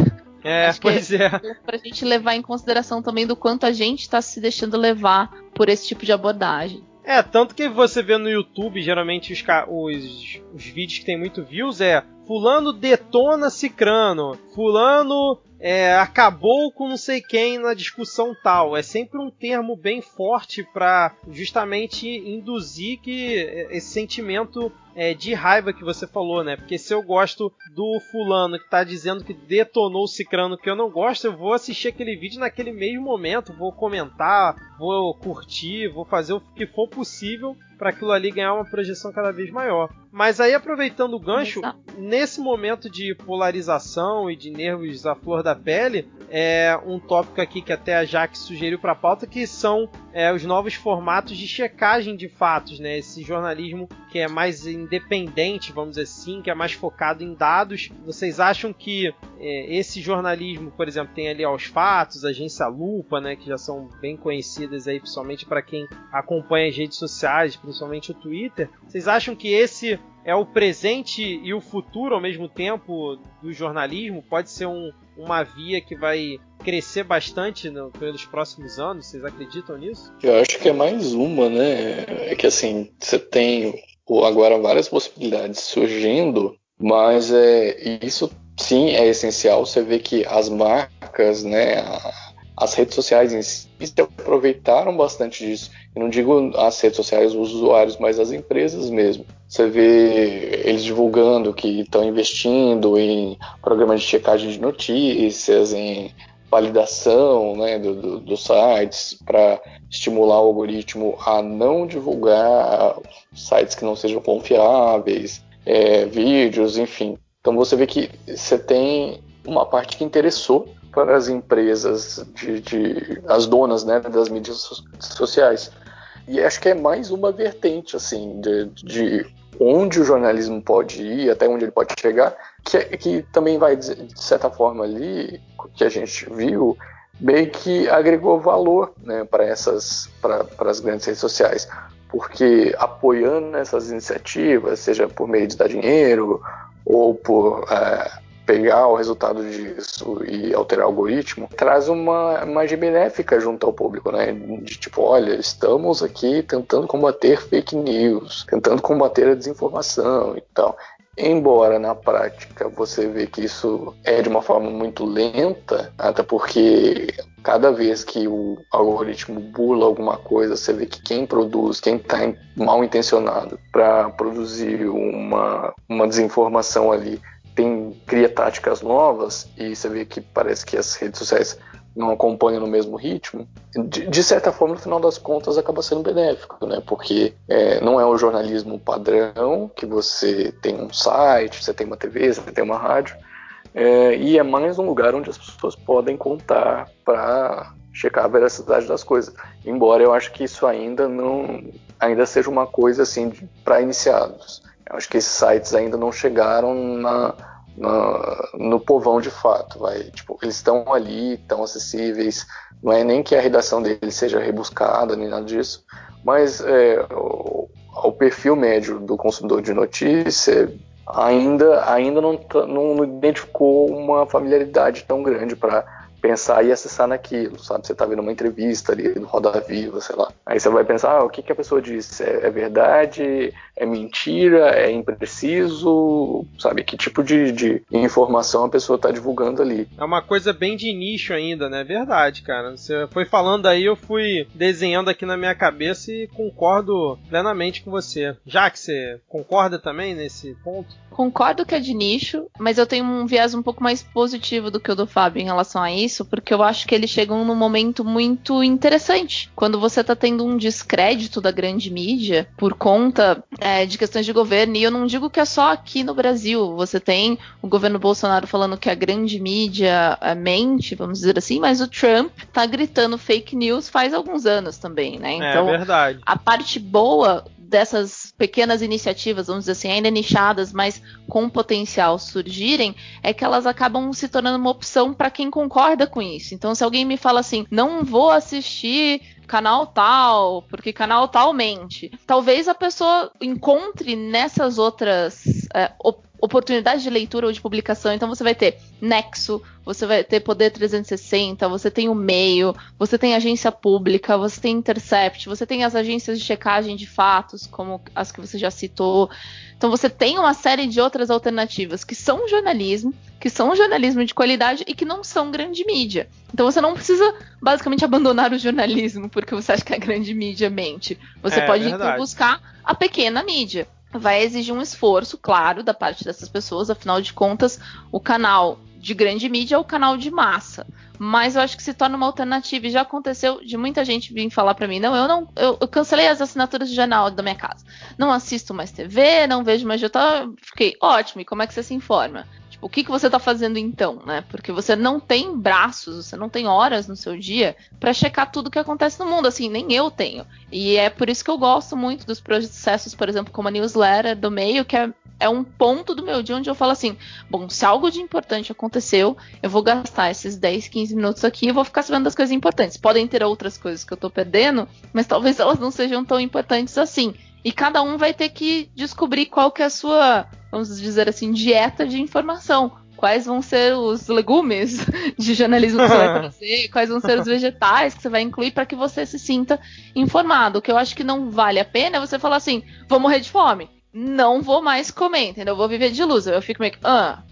É, Acho pois é. é. Pra gente levar em consideração também do quanto a gente está se deixando levar por esse tipo de abordagem. É, tanto que você vê no YouTube, geralmente os, os, os vídeos que tem muito views é Fulano detona Cicrano, Fulano é, acabou com não sei quem na discussão tal. É sempre um termo bem forte para justamente induzir que esse sentimento é, de raiva que você falou, né? Porque se eu gosto do fulano que tá dizendo que detonou o cicrano que eu não gosto, eu vou assistir aquele vídeo naquele mesmo momento, vou comentar, vou curtir, vou fazer o que for possível para aquilo ali ganhar uma projeção cada vez maior. Mas aí aproveitando o gancho, nesse momento de polarização e de nervos à flor da pele, é um tópico aqui que até a Jaque sugeriu para a pauta, que são é, os novos formatos de checagem de fatos, né? Esse jornalismo que é mais independente, vamos dizer assim, que é mais focado em dados. Vocês acham que é, esse jornalismo, por exemplo, tem ali aos fatos, a agência Lupa, né, que já são bem conhecidas aí, principalmente para quem acompanha as redes sociais, principalmente o Twitter. Vocês acham que esse é o presente e o futuro ao mesmo tempo do jornalismo? Pode ser um, uma via que vai crescer bastante no, pelos próximos anos? Vocês acreditam nisso? Eu acho que é mais uma, né? É que assim, você tem agora várias possibilidades surgindo, mas é, isso sim é essencial. Você vê que as marcas, né, as redes sociais em si se aproveitaram bastante disso. Eu não digo as redes sociais, os usuários, mas as empresas mesmo. Você vê eles divulgando que estão investindo em programas de checagem de notícias, em validação né, dos do, do sites para estimular o algoritmo a não divulgar sites que não sejam confiáveis, é, vídeos, enfim. Então você vê que você tem uma parte que interessou para as empresas, de, de as donas né, das mídias sociais. E acho que é mais uma vertente assim de, de onde o jornalismo pode ir, até onde ele pode chegar, que, que também vai, de certa forma, ali, que a gente viu, meio que agregou valor né, para essas para as grandes redes sociais. Porque apoiando essas iniciativas, seja por meio de dar dinheiro ou por é, pegar o resultado disso e alterar o algoritmo, traz uma imagem benéfica junto ao público, né? De tipo, olha, estamos aqui tentando combater fake news, tentando combater a desinformação e tal. Embora na prática você vê que isso é de uma forma muito lenta, até porque cada vez que o algoritmo bula alguma coisa, você vê que quem produz, quem está mal intencionado para produzir uma, uma desinformação ali, tem cria táticas novas e você vê que parece que as redes sociais não acompanham no mesmo ritmo, de, de, certa forma, no final das contas, acaba sendo benéfico, né? Porque é, não é o jornalismo padrão, que você tem um site, você tem uma TV, você tem uma rádio, é, e é mais um lugar onde as pessoas podem contar para checar a veracidade das coisas. Embora eu acho que isso ainda não ainda seja uma coisa assim para iniciados. Acho que esses sites ainda não chegaram na no, no povão de fato. Vai, tipo, eles estão ali, estão acessíveis. Não é nem que a redação deles seja rebuscada nem nada disso, mas é, o, o, perfil médio do consumidor de notícia ainda, ainda não, não identificou uma familiaridade tão grande para pensar e acessar naquilo, sabe? Você tá vendo uma entrevista ali no Roda Viva, sei lá. Aí você vai pensar, ah, o que, que a pessoa disse? É, é, verdade? É mentira? É impreciso? Sabe? Que tipo de, de informação a pessoa tá divulgando ali? É uma coisa bem de nicho ainda, né? Verdade, cara. Você foi falando aí, eu fui desenhando aqui na minha cabeça e concordo plenamente com você. Já que você concorda também nesse ponto? Concordo que é de nicho, mas eu tenho um viés um pouco mais positivo do que o do Fábio em relação a isso isso, porque eu acho que eles chegam num momento muito interessante. Quando você tá tendo um descrédito da grande mídia por conta é, de questões de governo, e eu não digo que é só aqui no Brasil. Você tem o governo Bolsonaro falando que a grande mídia é, mente, vamos dizer assim, mas o Trump tá gritando fake news faz alguns anos também, né? É então, é verdade. a parte boa dessas pequenas iniciativas, vamos dizer assim, ainda nichadas, mas com potencial surgirem, é que elas acabam se tornando uma opção para quem concorda com isso. Então, se alguém me fala assim, não vou assistir canal tal, porque canal tal mente. Talvez a pessoa encontre nessas outras é, oportunidades de leitura ou de publicação. Então você vai ter Nexo, você vai ter Poder 360, você tem o Meio, você tem agência pública, você tem Intercept, você tem as agências de checagem de fatos, como as que você já citou. Então você tem uma série de outras alternativas que são jornalismo, que são jornalismo de qualidade e que não são grande mídia. Então você não precisa basicamente abandonar o jornalismo porque você acha que a grande mídia mente. Você é, pode então buscar a pequena mídia vai exigir um esforço, claro, da parte dessas pessoas, afinal de contas, o canal de grande mídia é o canal de massa. Mas eu acho que se torna uma alternativa. E já aconteceu de muita gente vir falar para mim: não, eu não. Eu, eu, cancelei as assinaturas de jornal da minha casa. Não assisto mais TV, não vejo mais. Eu fiquei ótimo. E como é que você se informa? Tipo, o que, que você está fazendo então, né? Porque você não tem braços, você não tem horas no seu dia para checar tudo que acontece no mundo, assim, nem eu tenho. E é por isso que eu gosto muito dos processos, por exemplo, como a newsletter do meio, que é, é um ponto do meu dia onde eu falo assim: bom, se algo de importante aconteceu, eu vou gastar esses 10, 15 minutos aqui e vou ficar sabendo das coisas importantes. Podem ter outras coisas que eu tô perdendo, mas talvez elas não sejam tão importantes assim. E cada um vai ter que descobrir qual que é a sua, vamos dizer assim, dieta de informação. Quais vão ser os legumes de jornalismo que você vai trazer, quais vão ser os vegetais que você vai incluir para que você se sinta informado. O que eu acho que não vale a pena é você falar assim: vou morrer de fome. Não vou mais comer, entendeu? Eu vou viver de luz. Eu fico meio que. Ah,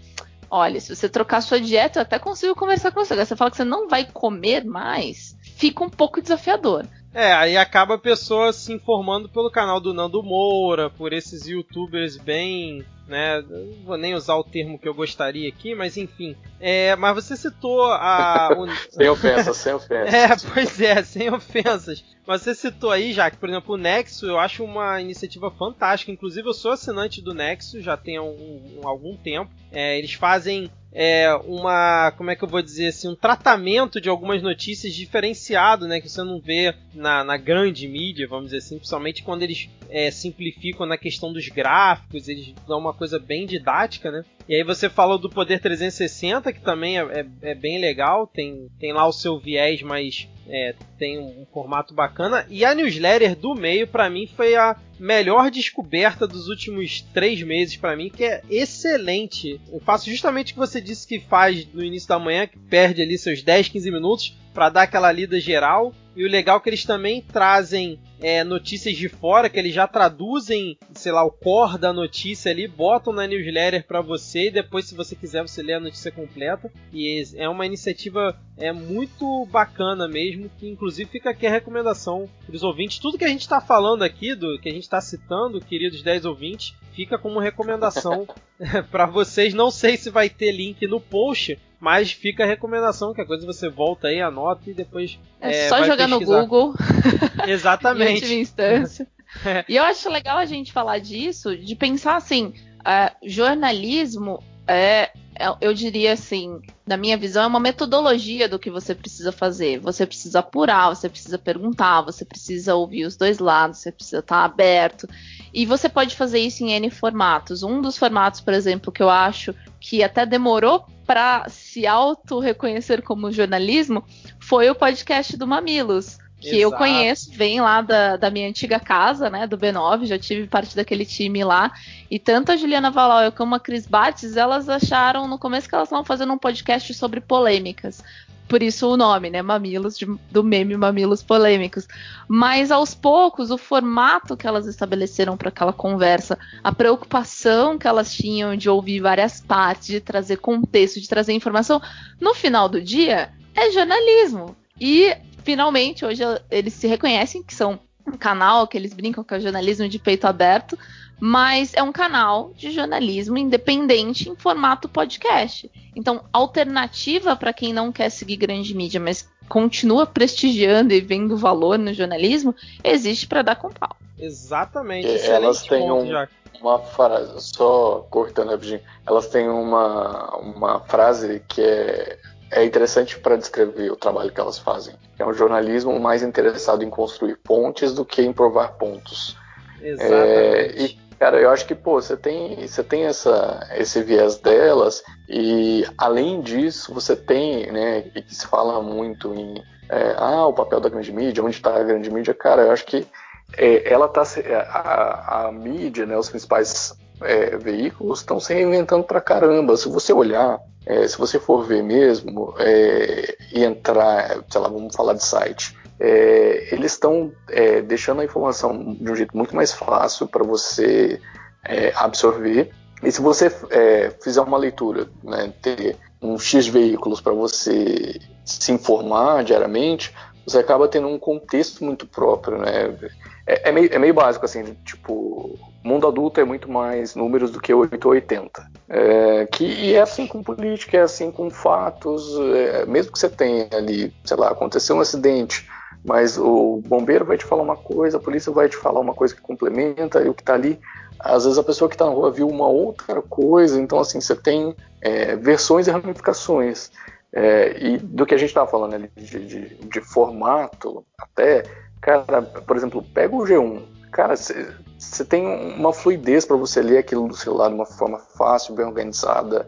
olha, se você trocar sua dieta, eu até consigo conversar com você. Agora você fala que você não vai comer mais, fica um pouco desafiador. É, aí acaba a pessoa se informando pelo canal do Nando Moura, por esses youtubers bem né? Não vou nem usar o termo que eu gostaria aqui, mas enfim. É, mas você citou a. O... sem ofensas, sem ofensas. É, pois é, sem ofensas. Mas você citou aí, já que, por exemplo, o Nexo eu acho uma iniciativa fantástica. Inclusive, eu sou assinante do Nexo já tem um, um, algum tempo. É, eles fazem é, uma, como é que eu vou dizer assim, um tratamento de algumas notícias diferenciado, né, que você não vê na, na grande mídia, vamos dizer assim, principalmente quando eles é, simplificam na questão dos gráficos, eles dão uma coisa bem didática, né? E aí você falou do Poder 360, que também é, é, é bem legal, tem, tem lá o seu viés mais é, tem um formato bacana. E a newsletter do meio, para mim, foi a melhor descoberta dos últimos três meses para mim, que é excelente. Eu faço justamente o que você disse que faz no início da manhã, que perde ali seus 10, 15 minutos para dar aquela lida geral. E o legal é que eles também trazem é, notícias de fora, que eles já traduzem, sei lá, o core da notícia ali, botam na newsletter para você e depois, se você quiser, você lê a notícia completa. E é uma iniciativa é muito bacana mesmo, que inclusive fica aqui a recomendação para os ouvintes. Tudo que a gente está falando aqui, do que a gente está citando, queridos 10 ouvintes, fica como recomendação para vocês. Não sei se vai ter link no post, mas fica a recomendação, que a coisa você volta aí, anota e depois. É, é só jogar pesquisar. no Google. Exatamente. em instância. é. E eu acho legal a gente falar disso, de pensar assim: uh, jornalismo é, eu diria assim, na minha visão, é uma metodologia do que você precisa fazer. Você precisa apurar, você precisa perguntar, você precisa ouvir os dois lados, você precisa estar aberto. E você pode fazer isso em N formatos. Um dos formatos, por exemplo, que eu acho que até demorou para se auto-reconhecer como jornalismo foi o podcast do Mamilos que Exato. eu conheço, vem lá da, da minha antiga casa, né, do B9, já tive parte daquele time lá, e tanto a Juliana Valóia como a Cris Bates, elas acharam no começo que elas estavam fazendo um podcast sobre polêmicas, por isso o nome, né, Mamilos, de, do meme Mamilos Polêmicos. Mas aos poucos, o formato que elas estabeleceram para aquela conversa, a preocupação que elas tinham de ouvir várias partes, de trazer contexto, de trazer informação, no final do dia, é jornalismo. E finalmente, hoje eles se reconhecem que são um canal que eles brincam com é jornalismo de peito aberto, mas é um canal de jornalismo independente em formato podcast. Então, alternativa para quem não quer seguir grande mídia, mas continua prestigiando e vendo valor no jornalismo, existe para dar com pau. Exatamente. Elas têm um, uma frase, só cortando rapidinho, elas têm uma, uma frase que é é interessante para descrever o trabalho que elas fazem. É um jornalismo mais interessado em construir pontes do que em provar pontos. Exatamente. É, e, cara, eu acho que, pô, você tem, você tem essa, esse viés delas e, além disso, você tem, né, e que se fala muito em, é, ah, o papel da grande mídia, onde está a grande mídia, cara, eu acho que é, ela tá, a, a mídia, né, os principais é, veículos estão se reinventando pra caramba. Se você olhar, é, se você for ver mesmo é, e entrar, sei lá, vamos falar de site, é, eles estão é, deixando a informação de um jeito muito mais fácil para você é, absorver. E se você fizer uma leitura, né, ter um X veículos para você se informar diariamente, você acaba tendo um contexto muito próprio, né? É, é, meio, é meio básico, assim, tipo, mundo adulto é muito mais números do que 8 ou 80. É, que, e é assim com política, é assim com fatos, é, mesmo que você tenha ali, sei lá, aconteceu um acidente, mas o bombeiro vai te falar uma coisa, a polícia vai te falar uma coisa que complementa, e o que está ali, às vezes a pessoa que está na rua viu uma outra coisa, então assim, você tem é, versões e ramificações. É, e do que a gente estava falando ali de, de, de formato, até Cara, por exemplo, pega o G1. Cara, você tem uma fluidez para você ler aquilo do celular de uma forma fácil, bem organizada.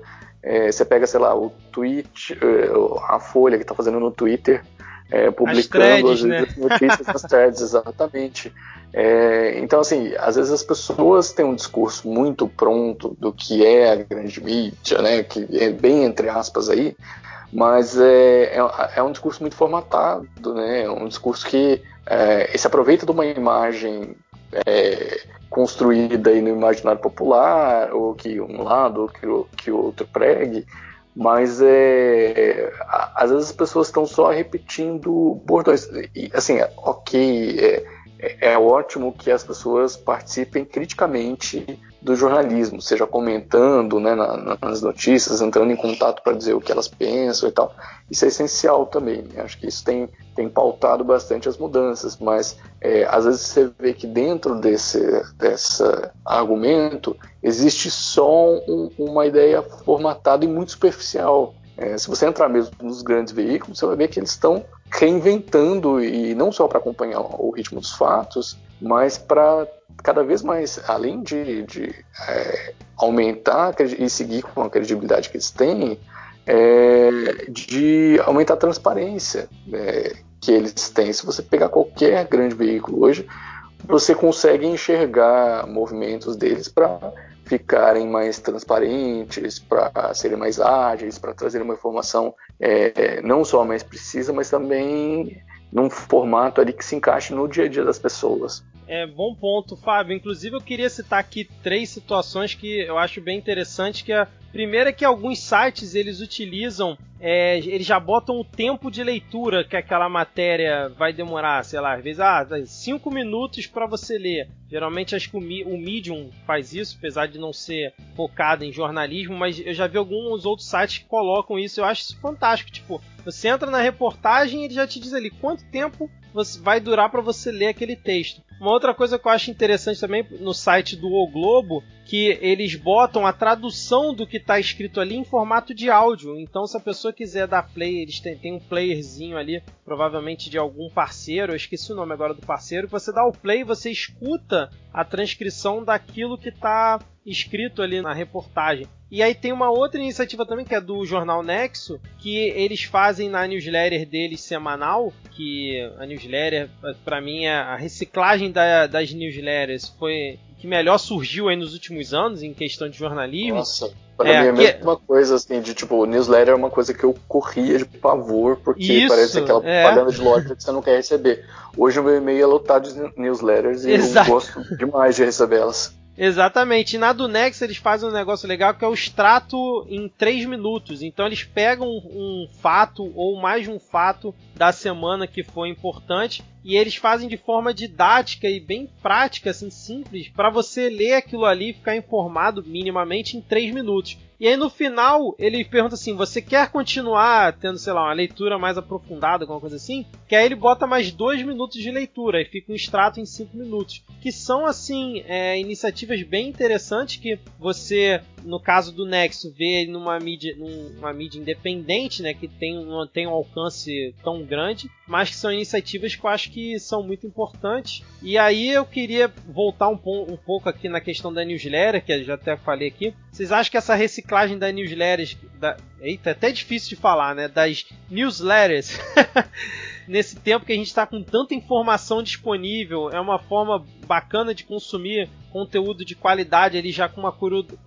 Você é, pega, sei lá, o tweet, é, a folha que está fazendo no Twitter, é, publicando as, threads, né? notícias nas threads, exatamente. É, então, assim, às vezes as pessoas têm um discurso muito pronto do que é a grande mídia, né, que é bem entre aspas aí, mas é, é, é um discurso muito formatado, né, é um discurso que se aproveita de uma imagem é, construída aí no imaginário popular, ou que um lado ou que, o, que outro pregue, mas é, às vezes as pessoas estão só repetindo bordões. E, assim, ok, é, é, é ótimo que as pessoas participem criticamente do jornalismo, seja comentando né, na, nas notícias, entrando em contato para dizer o que elas pensam e tal. Isso é essencial também. Acho que isso tem, tem pautado bastante as mudanças, mas é, às vezes você vê que dentro desse, desse argumento existe só um, uma ideia formatada e muito superficial. É, se você entrar mesmo nos grandes veículos, você vai ver que eles estão reinventando e não só para acompanhar o ritmo dos fatos, mas para cada vez mais, além de, de é, aumentar e seguir com a credibilidade que eles têm, é, de aumentar a transparência, é, que eles têm. Se você pegar qualquer grande veículo hoje, você consegue enxergar movimentos deles para ficarem mais transparentes, para serem mais ágeis, para trazer uma informação é, não só mais precisa, mas também num formato ali que se encaixe no dia a dia das pessoas. É, bom ponto, Fábio. Inclusive, eu queria citar aqui três situações que eu acho bem interessante, que a primeira é que alguns sites eles utilizam, é, eles já botam o tempo de leitura que aquela matéria vai demorar, sei lá, às vezes, ah, cinco minutos para você ler. Geralmente acho que o, Medium faz isso, apesar de não ser focado em jornalismo, mas eu já vi alguns outros sites que colocam isso, eu acho isso fantástico. Tipo, você entra na reportagem e ele já te diz ali quanto tempo vai durar para você ler aquele texto. Uma outra coisa que eu acho interessante também no site do O Globo, que eles botam a tradução do que está escrito ali em formato de áudio. Então, se a pessoa quiser dar play, eles têm, têm um playerzinho ali, provavelmente de algum parceiro, eu esqueci o nome agora do parceiro, você dá o play, você escuta a transcrição daquilo que está escrito ali na reportagem. E aí tem uma outra iniciativa também que é do jornal Nexo, que eles fazem na newsletter deles semanal, que a newsletter para mim é a reciclagem da, das newsletters foi que melhor surgiu aí nos últimos anos em questão de jornalismo. Nossa. Pra é, mim é a mesma que... coisa, assim, de tipo, newsletter é uma coisa que eu corria de pavor, porque Isso, parece aquela é. propaganda de loja que você não quer receber. Hoje o meu e-mail é lotado de newsletters e Exato. eu gosto demais de receber elas. Exatamente. E na do Nex eles fazem um negócio legal que é o extrato em 3 minutos. Então eles pegam um fato ou mais de um fato da semana que foi importante e eles fazem de forma didática e bem prática, assim, simples, para você ler aquilo ali e ficar informado minimamente em 3 minutos. E aí no final ele pergunta assim: você quer continuar tendo, sei lá, uma leitura mais aprofundada, alguma coisa assim? Que aí ele bota mais dois minutos de leitura e fica um extrato em cinco minutos. Que são, assim, é, iniciativas bem interessantes que você, no caso do Nexo, vê numa mídia, numa mídia independente, né? Que tem, não tem um alcance tão grande, mas que são iniciativas que eu acho que são muito importantes. E aí eu queria voltar um, um pouco aqui na questão da newsletter, que eu já até falei aqui. Vocês acham que essa reciclagem da newsletters. Da, eita, é até difícil de falar, né? Das newsletters. nesse tempo que a gente está com tanta informação disponível, é uma forma bacana de consumir conteúdo de qualidade ali já com uma,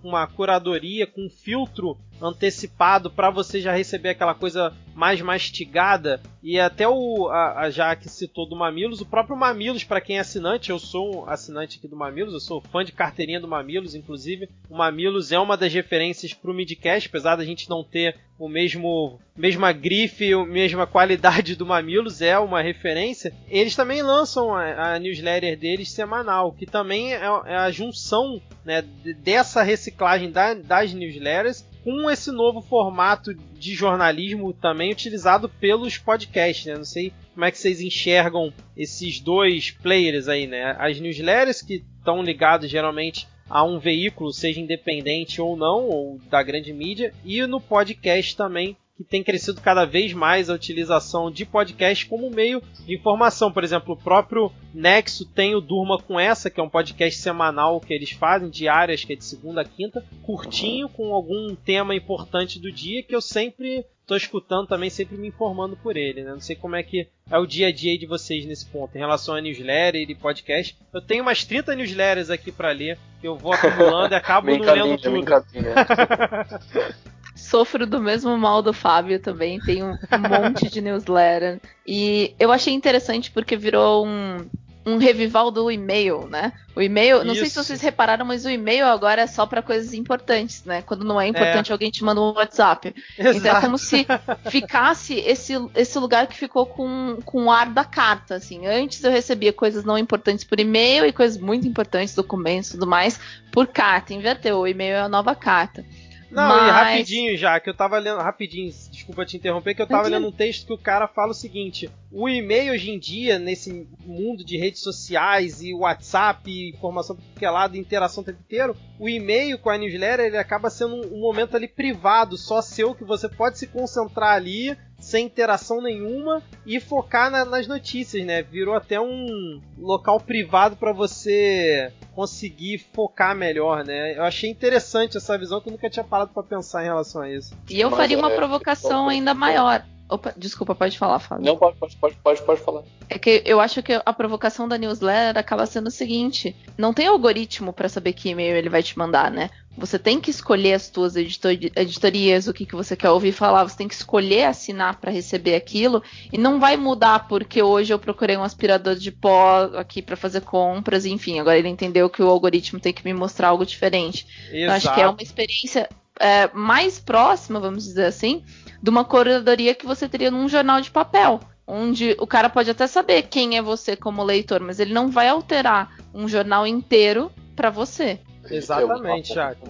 uma curadoria, com um filtro antecipado para você já receber aquela coisa mais mastigada. E até o a, a já que citou do Mamilos, o próprio Mamilos, para quem é assinante, eu sou um assinante aqui do Mamilos, eu sou fã de carteirinha do Mamilos, inclusive. O Mamilos é uma das referências para o Midcast, apesar da gente não ter o mesmo mesma grife, a mesma qualidade do Mamilos, é uma referência. Eles também lançam a, a newsletter deles semanal, que também é, é a junção né, dessa reciclagem da, das newsletters com esse novo formato de jornalismo também utilizado pelos podcasts, né? Não sei como é que vocês enxergam esses dois players aí, né? As newsletters que estão ligadas geralmente a um veículo, seja independente ou não, ou da grande mídia, e no podcast também que tem crescido cada vez mais a utilização de podcast como meio de informação. Por exemplo, o próprio Nexo tem o Durma com essa, que é um podcast semanal que eles fazem, diárias, que é de segunda a quinta, curtinho, com algum tema importante do dia, que eu sempre estou escutando também, sempre me informando por ele. Né? Não sei como é que é o dia a dia de vocês nesse ponto, em relação a newsletter e podcast. Eu tenho umas 30 newsletters aqui para ler, que eu vou acumulando e acabo não lendo tudo. Sofro do mesmo mal do Fábio também, tenho um monte de newsletter. E eu achei interessante porque virou um, um revival do e-mail, né? O e-mail, Isso. não sei se vocês repararam, mas o e-mail agora é só para coisas importantes, né? Quando não é importante, é. alguém te manda um WhatsApp. Exato. Então é como se ficasse esse, esse lugar que ficou com, com o ar da carta, assim. Antes eu recebia coisas não importantes por e-mail e coisas muito importantes, documentos e tudo mais, por carta. Inverteu, o e-mail é a nova carta. Não, Mas... e rapidinho já, que eu tava lendo. Rapidinho, desculpa te interromper, que eu tava lendo um texto que o cara fala o seguinte: o e-mail hoje em dia, nesse mundo de redes sociais e WhatsApp, informação porque é lado, interação o tempo inteiro, o e-mail com a newsletter ele acaba sendo um, um momento ali privado, só seu, que você pode se concentrar ali sem interação nenhuma e focar na, nas notícias, né? Virou até um local privado para você conseguir focar melhor, né? Eu achei interessante essa visão que eu nunca tinha parado para pensar em relação a isso. E eu faria uma é, provocação ainda maior. Opa, desculpa, pode falar, Fábio. Não, pode, pode, pode, pode, pode falar. É que eu acho que a provocação da newsletter acaba sendo o seguinte: não tem algoritmo para saber que e-mail ele vai te mandar, né? Você tem que escolher as suas editorias, o que, que você quer ouvir falar, você tem que escolher assinar para receber aquilo e não vai mudar porque hoje eu procurei um aspirador de pó aqui para fazer compras, enfim, agora ele entendeu que o algoritmo tem que me mostrar algo diferente. Então, acho que é uma experiência é, mais próxima, vamos dizer assim, de uma curadoria que você teria num jornal de papel. Onde o cara pode até saber quem é você como leitor, mas ele não vai alterar um jornal inteiro para você. Exatamente. Que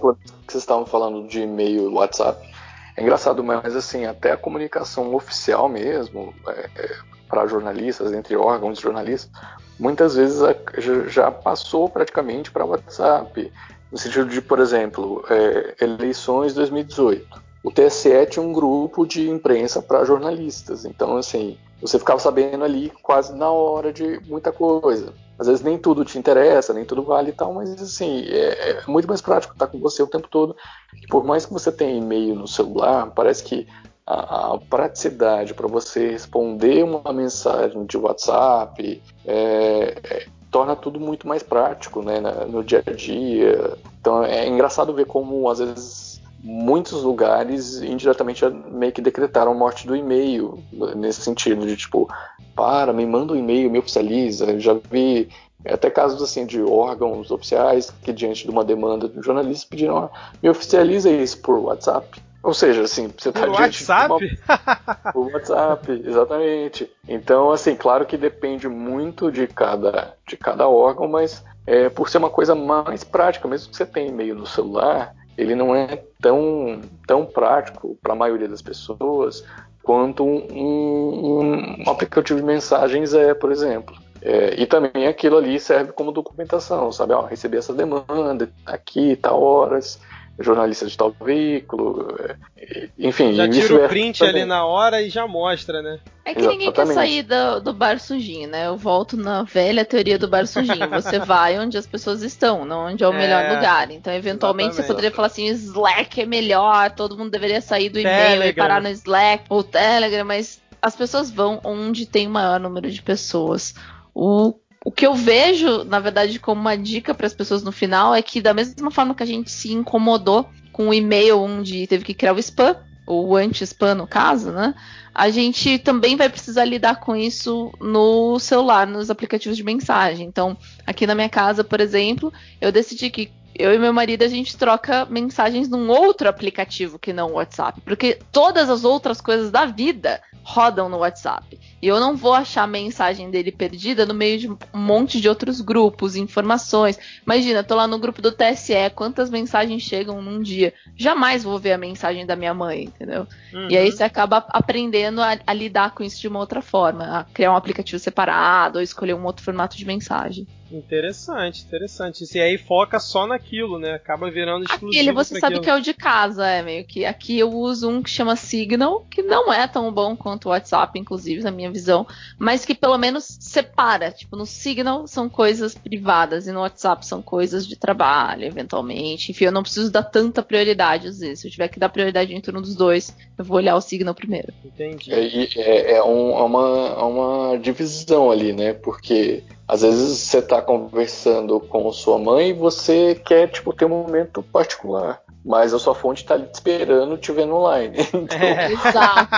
vocês estavam falando de e-mail, WhatsApp. É engraçado, mas assim, até a comunicação oficial mesmo, é, é, para jornalistas, entre órgãos de jornalistas, muitas vezes já passou praticamente para WhatsApp. No sentido de, por exemplo, é, eleições 2018 o TSE tinha um grupo de imprensa para jornalistas. Então, assim, você ficava sabendo ali quase na hora de muita coisa. Às vezes nem tudo te interessa, nem tudo vale e tal, mas assim, é, é muito mais prático estar com você o tempo todo. E por mais que você tenha e-mail no celular, parece que a, a praticidade para você responder uma mensagem de WhatsApp é, é, torna tudo muito mais prático né, no dia a dia. Então é engraçado ver como às vezes muitos lugares indiretamente meio que decretaram a morte do e-mail nesse sentido de tipo para me manda um e-mail me oficializa já vi até casos assim de órgãos oficiais que diante de uma demanda de jornalistas pediram ah, me oficializa isso por WhatsApp ou seja, assim, você está diante WhatsApp? uma... Por WhatsApp, exatamente. Então, assim, claro que depende muito de cada, de cada órgão, mas é, por ser uma coisa mais prática, mesmo que você tenha e-mail no celular, ele não é tão, tão prático para a maioria das pessoas quanto um, um, um, aplicativo de mensagens é, por exemplo. É, e também aquilo ali serve como documentação, sabe? Ó, recebi essa demanda aqui, tal horas, jornalista de tal veículo, é, enfim. Já tira o print também. ali na hora e já mostra, né? É que Exatamente. ninguém quer sair do, do bar sujinho, né? Eu volto na velha teoria do bar sujinho. Você vai onde as pessoas estão, não onde é o é, melhor lugar. Então, eventualmente, exatamente. você poderia falar assim: Slack é melhor, todo mundo deveria sair do e-mail e parar no Slack ou Telegram, mas as pessoas vão onde tem o maior número de pessoas. O o que eu vejo, na verdade, como uma dica para as pessoas no final é que, da mesma forma que a gente se incomodou com o e-mail onde teve que criar o spam, ou anti-spam no caso, né? A gente também vai precisar lidar com isso no celular, nos aplicativos de mensagem. Então, aqui na minha casa, por exemplo, eu decidi que eu e meu marido a gente troca mensagens num outro aplicativo que não o WhatsApp, porque todas as outras coisas da vida rodam no WhatsApp. E eu não vou achar a mensagem dele perdida no meio de um monte de outros grupos, informações. Imagina, tô lá no grupo do TSE, quantas mensagens chegam num dia? Jamais vou ver a mensagem da minha mãe, entendeu? Uhum. E aí uhum. você acaba aprendendo a, a lidar com isso de uma outra forma, a criar um aplicativo separado ou escolher um outro formato de mensagem. Interessante, interessante. E aí foca só naquilo, né? Acaba virando exclusivo. Aquele você sabe aquilo. que é o de casa, é meio que. Aqui eu uso um que chama Signal, que não é tão bom quanto o WhatsApp, inclusive, na minha visão, mas que pelo menos separa. Tipo, no Signal são coisas privadas e no WhatsApp são coisas de trabalho, eventualmente. Enfim, eu não preciso dar tanta prioridade às vezes. Se eu tiver que dar prioridade entre um dos dois, eu vou olhar o Signal primeiro. Entendi. É, é, é, um, é uma, é uma divisão ali, né? Porque às vezes você está conversando com sua mãe e você quer tipo ter um momento particular, mas a sua fonte está te esperando te vendo online. Então, é. Exato.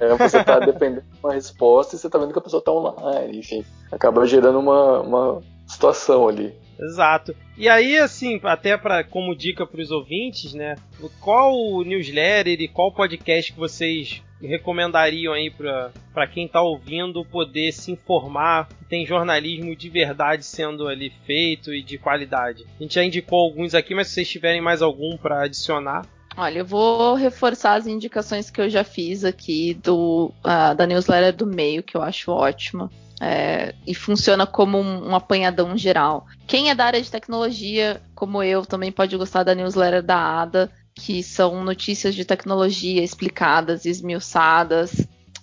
É, você está dependendo de uma resposta e você está vendo que a pessoa está online, enfim, acaba gerando uma, uma situação ali. Exato. E aí, assim, até para como dica para os ouvintes, né? Qual newsletter e qual podcast que vocês recomendariam aí para quem está ouvindo poder se informar que tem jornalismo de verdade sendo ali feito e de qualidade? A gente já indicou alguns aqui, mas se vocês tiverem mais algum para adicionar. Olha, eu vou reforçar as indicações que eu já fiz aqui do, uh, da newsletter do meio, que eu acho ótima é, e funciona como um, um, apanhadão geral. Quem é da área de tecnologia, como eu, também pode gostar da newsletter da ADA, que são notícias de tecnologia explicadas, esmiuçadas.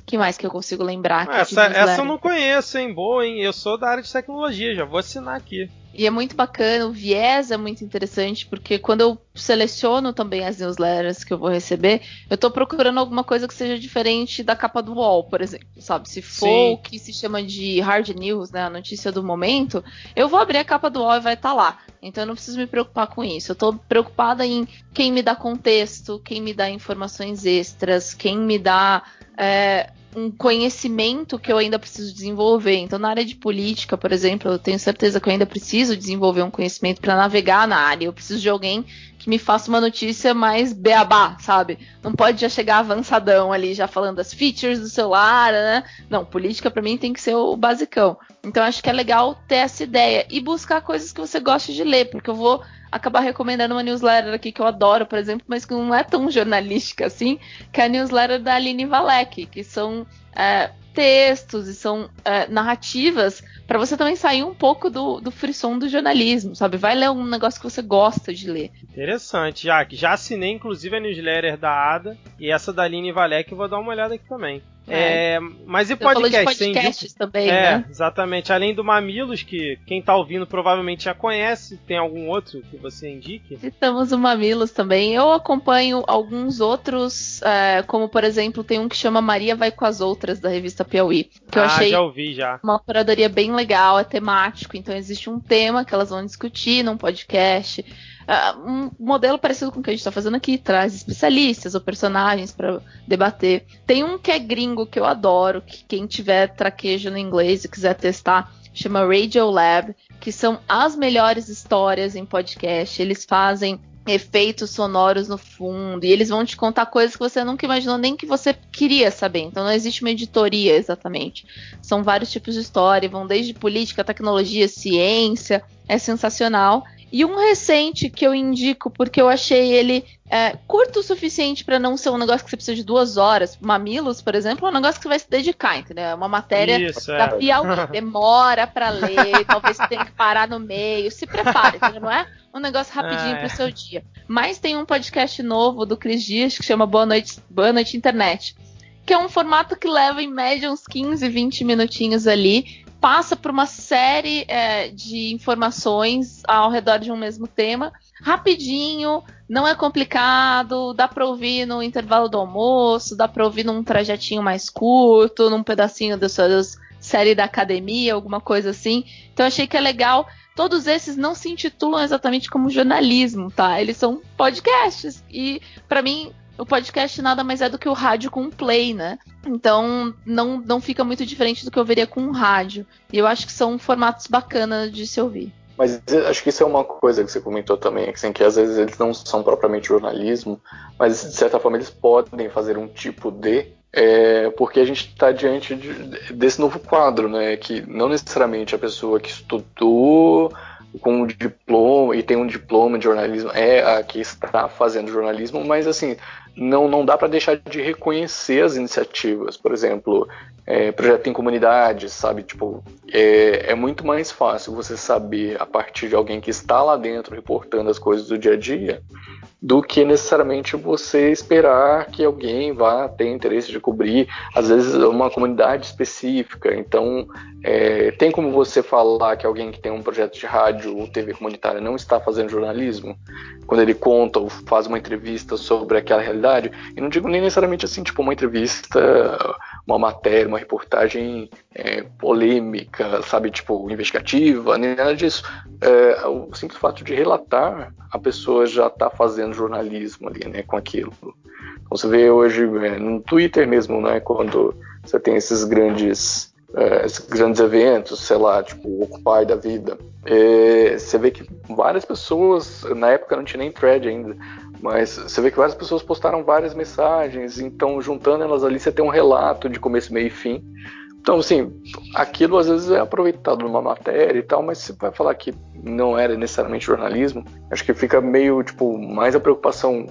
que mais que eu consigo lembrar? Essa, essa eu não conheço, hein? Boa, hein? Eu sou da área de tecnologia, já vou assinar aqui. E é muito bacana, o viés é muito interessante, porque quando eu seleciono também as newsletters que eu vou receber, eu estou procurando alguma coisa que seja diferente da capa do UOL, por exemplo, sabe? Se for Sim. o que se chama de hard news, né, a notícia do momento, eu vou abrir a capa do UOL e vai estar tá lá. Então eu não preciso me preocupar com isso. Eu estou preocupada em quem me dá contexto, quem me dá informações extras, quem me dá é, um conhecimento que eu ainda preciso desenvolver. Então, na área de política, por exemplo, eu tenho certeza que eu ainda preciso desenvolver um conhecimento para navegar na área. Eu preciso de alguém que me faça uma notícia mais beabá, sabe? Não pode já chegar avançadão ali, já falando das features do celular, né? Não, política para mim tem que ser o basicão. Então, acho que é legal ter essa ideia e buscar coisas que você gosta de ler, porque eu vou acabar recomendando uma newsletter aqui que eu adoro, por exemplo, mas que não é tão jornalística assim, que é a newsletter da Aline Valek, que são é, textos e são é, narrativas para você também sair um pouco do, do frisson do jornalismo, sabe? Vai ler um negócio que você gosta de ler. Interessante, Jack. Já assinei, inclusive, a newsletter da Ada e essa da Aline Valek, vou dar uma olhada aqui também. É. É, mas e Você podcast? Podcasts também, é, né? exatamente. Além do Mamilos, que quem tá ouvindo provavelmente já conhece, tem algum outro que você indique? Citamos o Mamilos também. Eu acompanho alguns outros, é, como por exemplo, tem um que chama Maria Vai com as Outras, da revista Piauí. Que ah, eu achei já ouvi já. Uma curadoria bem legal, é temático, então existe um tema que elas vão discutir num podcast. Uh, um modelo parecido com o que a gente está fazendo aqui, traz especialistas ou personagens para debater. Tem um que é gringo que eu adoro, que quem tiver traquejo no inglês e quiser testar, chama Radio Lab, que são as melhores histórias em podcast. Eles fazem efeitos sonoros no fundo e eles vão te contar coisas que você nunca imaginou nem que você queria saber. Então não existe uma editoria exatamente. São vários tipos de história, vão desde política, tecnologia, ciência. É sensacional. E um recente que eu indico porque eu achei ele é, curto o suficiente para não ser um negócio que você precisa de duas horas. Mamilos, por exemplo, é um negócio que você vai se dedicar, entendeu? É uma matéria Isso, da é. Piauí. Demora para ler, talvez você tenha que parar no meio. Se prepare, entendeu? Não é um negócio rapidinho ah, é. pro seu dia. Mas tem um podcast novo do Cris Dias que chama Boa Noite, Boa Noite Internet. Que é um formato que leva em média uns 15, 20 minutinhos ali passa por uma série é, de informações ao redor de um mesmo tema, rapidinho, não é complicado, dá para ouvir no intervalo do almoço, dá para ouvir num trajetinho mais curto, num pedacinho da sua série da academia, alguma coisa assim. Então achei que é legal. Todos esses não se intitulam exatamente como jornalismo, tá? Eles são podcasts e para mim o podcast nada mais é do que o rádio com play, né? Então não, não fica muito diferente do que eu veria com um rádio. E eu acho que são formatos bacanas de se ouvir. Mas acho que isso é uma coisa que você comentou também, assim, que às vezes eles não são propriamente jornalismo, mas de certa forma eles podem fazer um tipo de, é, porque a gente está diante de, desse novo quadro, né? Que não necessariamente a pessoa que estudou com um diploma e tem um diploma de jornalismo é a que está fazendo jornalismo, mas assim não, não dá para deixar de reconhecer as iniciativas. Por exemplo, é, projeto em comunidade, sabe? Tipo, é, é, muito mais fácil você saber a partir de alguém que está lá dentro reportando as coisas do dia a dia do que necessariamente você esperar que alguém vá ter interesse de cobrir, às vezes, uma comunidade específica. Então, é, tem como você falar que alguém que tem um projeto de rádio ou TV comunitária não está fazendo jornalismo? Quando ele conta ou faz uma entrevista sobre aquela realidade? E não digo nem necessariamente assim, tipo, uma entrevista, uma matéria, uma reportagem é, polêmica, sabe, tipo, investigativa, nem nada disso. É, o simples fato de relatar, a pessoa já está fazendo jornalismo ali, né, com aquilo. Então, você vê hoje é, no Twitter mesmo, né, quando você tem esses grandes é, esses grandes eventos, sei lá, tipo o Occupy da vida, é, você vê que várias pessoas, na época não tinha nem thread ainda, mas você vê que várias pessoas postaram várias mensagens, então juntando elas ali você tem um relato de começo, meio e fim. Então, assim, aquilo às vezes é aproveitado numa matéria e tal, mas você vai falar que não era necessariamente jornalismo, acho que fica meio, tipo, mais a preocupação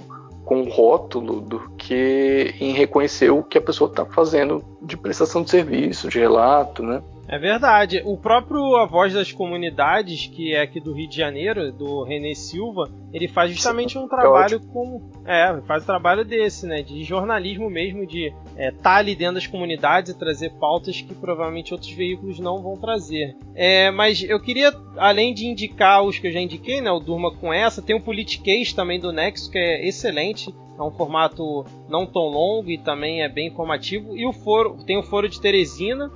com o rótulo do que em reconhecer o que a pessoa está fazendo de prestação de serviço, de relato, né? É verdade. O próprio A Voz das Comunidades, que é aqui do Rio de Janeiro, do René Silva, ele faz justamente um trabalho com. É, faz um trabalho desse, né? De jornalismo mesmo, de estar é, tá ali dentro das comunidades e trazer pautas que provavelmente outros veículos não vão trazer. É, mas eu queria, além de indicar os que eu já indiquei, né? O Durma com essa, tem o Politiquês também do Nexo, que é excelente. É um formato não tão longo e também é bem informativo. E o foro, tem o Foro de Teresina,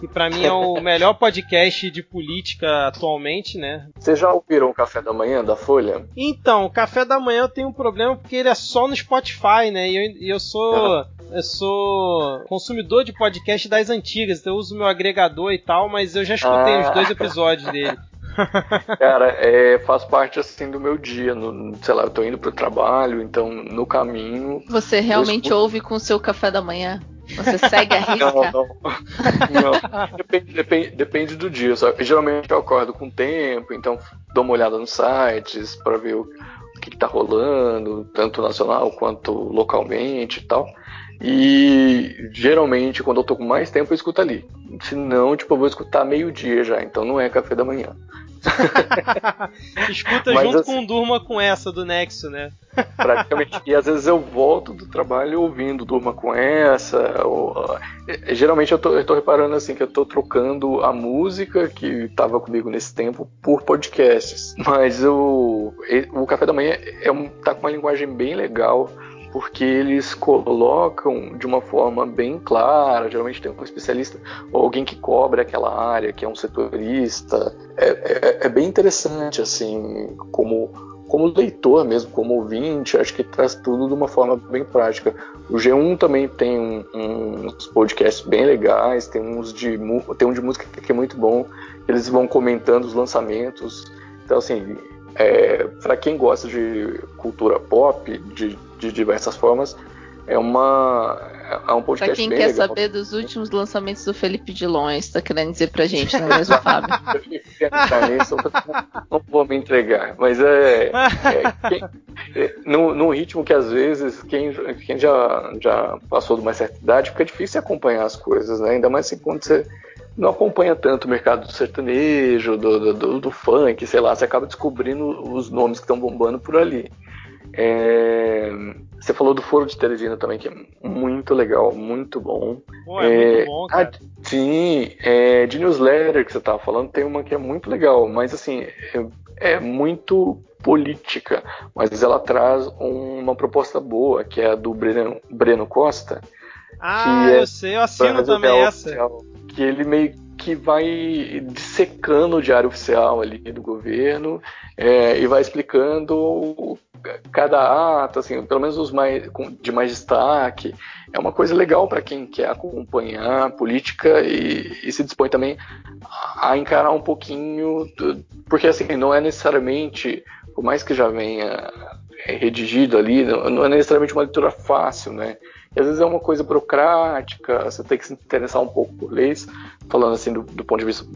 que para mim é o melhor podcast de política atualmente, né? Vocês já ouviram o Café da Manhã da Folha? Então, o Café da Manhã eu tenho um problema porque ele é só no Spotify, né? E eu, eu sou eu sou consumidor de podcast das antigas, então eu uso meu agregador e tal, mas eu já escutei ah. os dois episódios dele. Cara, é, faz parte assim do meu dia. No, sei lá, eu tô indo pro trabalho, então no caminho. Você realmente escuto... ouve com o seu café da manhã? Você segue a risca? Não, não. não. Depende, depende, depende, do dia. Só. Geralmente eu acordo com tempo, então dou uma olhada nos sites para ver o, o que, está rolando, tanto nacional quanto localmente e tal. E geralmente, quando eu tô com mais tempo, eu escuto ali. Se não, tipo, eu vou escutar meio-dia já, então não é café da manhã. Escuta Mas, junto assim, com Durma com essa do Nexo, né? praticamente. E às vezes eu volto do trabalho ouvindo Durma com essa. Ou, eh, geralmente eu tô, eu tô, reparando assim que eu tô trocando a música que estava comigo nesse tempo por podcasts. Mas o, o Café da Manhã é um, tá com uma linguagem bem legal porque eles colocam de uma forma bem clara, geralmente tem um especialista ou alguém que cobre aquela área, que é um setorista. É, é, é bem interessante, assim, como, como leitor mesmo, como ouvinte, acho que traz tudo de uma forma bem prática. O G1 também tem um, uns podcasts bem legais, tem uns de tem um de música que é muito bom, eles vão comentando os lançamentos. Então assim, é, para quem gosta de cultura pop, de de diversas formas. É uma é um podcast Pra quem quer legal. saber dos últimos lançamentos do Felipe Dilões, tá querendo dizer pra gente, não é mesmo, Fábio? não vou me entregar, mas é, é, quem, é no, no, ritmo que às vezes quem, quem já, já passou de uma certa idade fica difícil acompanhar as coisas, né? Ainda mais assim, quando você não acompanha tanto o mercado do sertanejo, do, do, do funk, sei lá, você acaba descobrindo os nomes que estão bombando por ali. É, você falou do Foro de Teresina também, que é muito legal, muito bom. Pô, é, é muito bom, cara. Ah, sim, é, de newsletter que você estava falando, tem uma que é muito legal, mas assim, é, é muito política, mas ela traz uma proposta boa, que é a do Breno, Breno Costa. Ah, eu sei, eu assino também essa. Que ele meio que vai dissecando o diário oficial ali do governo é, e vai explicando cada ato, assim, pelo menos os mais de mais destaque. É uma coisa legal para quem quer acompanhar política e, e, se dispõe também a encarar um pouquinho, porque assim não é necessariamente, por mais que já venha redigido ali, não é necessariamente uma leitura fácil, né? Às vezes é uma coisa burocrática, você tem que se interessar um pouco por leis, falando assim do, do ponto de vista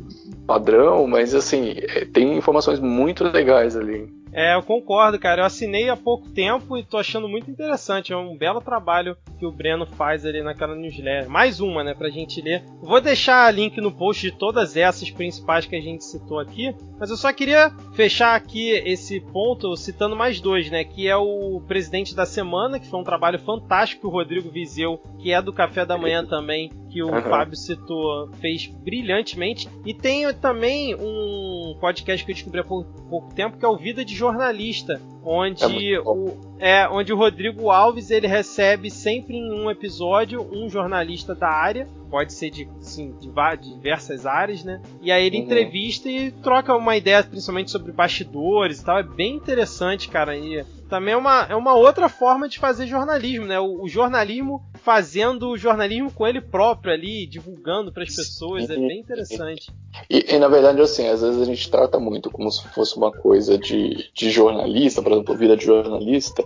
padrão, mas assim, é, tem informações muito legais ali. É, eu concordo, cara. Eu assinei há pouco tempo e tô achando muito interessante. É um belo trabalho que o Breno faz ali naquela newsletter. Mais uma, né, pra gente ler. Vou deixar link no post de todas essas principais que a gente citou aqui, mas eu só queria fechar aqui esse ponto citando mais dois, né, que é o Presidente da Semana, que foi um trabalho fantástico que o Rodrigo Vizeu, que é do Café da Manhã também, que o uhum. Fábio citou, fez brilhantemente. E tem também um podcast que eu descobri há pouco, pouco tempo, que é o Vida de Jornalista, onde é o, é, onde o Rodrigo Alves ele recebe sempre em um episódio um jornalista da área, pode ser de, assim, de, de diversas áreas, né? E aí ele uhum. entrevista e troca uma ideia, principalmente sobre bastidores e tal. É bem interessante, cara. E também é uma, é uma outra forma de fazer jornalismo, né? O, o jornalismo fazendo jornalismo com ele próprio ali, divulgando para as pessoas, é bem interessante. E, e, na verdade, assim, às vezes a gente trata muito como se fosse uma coisa de, de jornalista, por exemplo, vida de jornalista,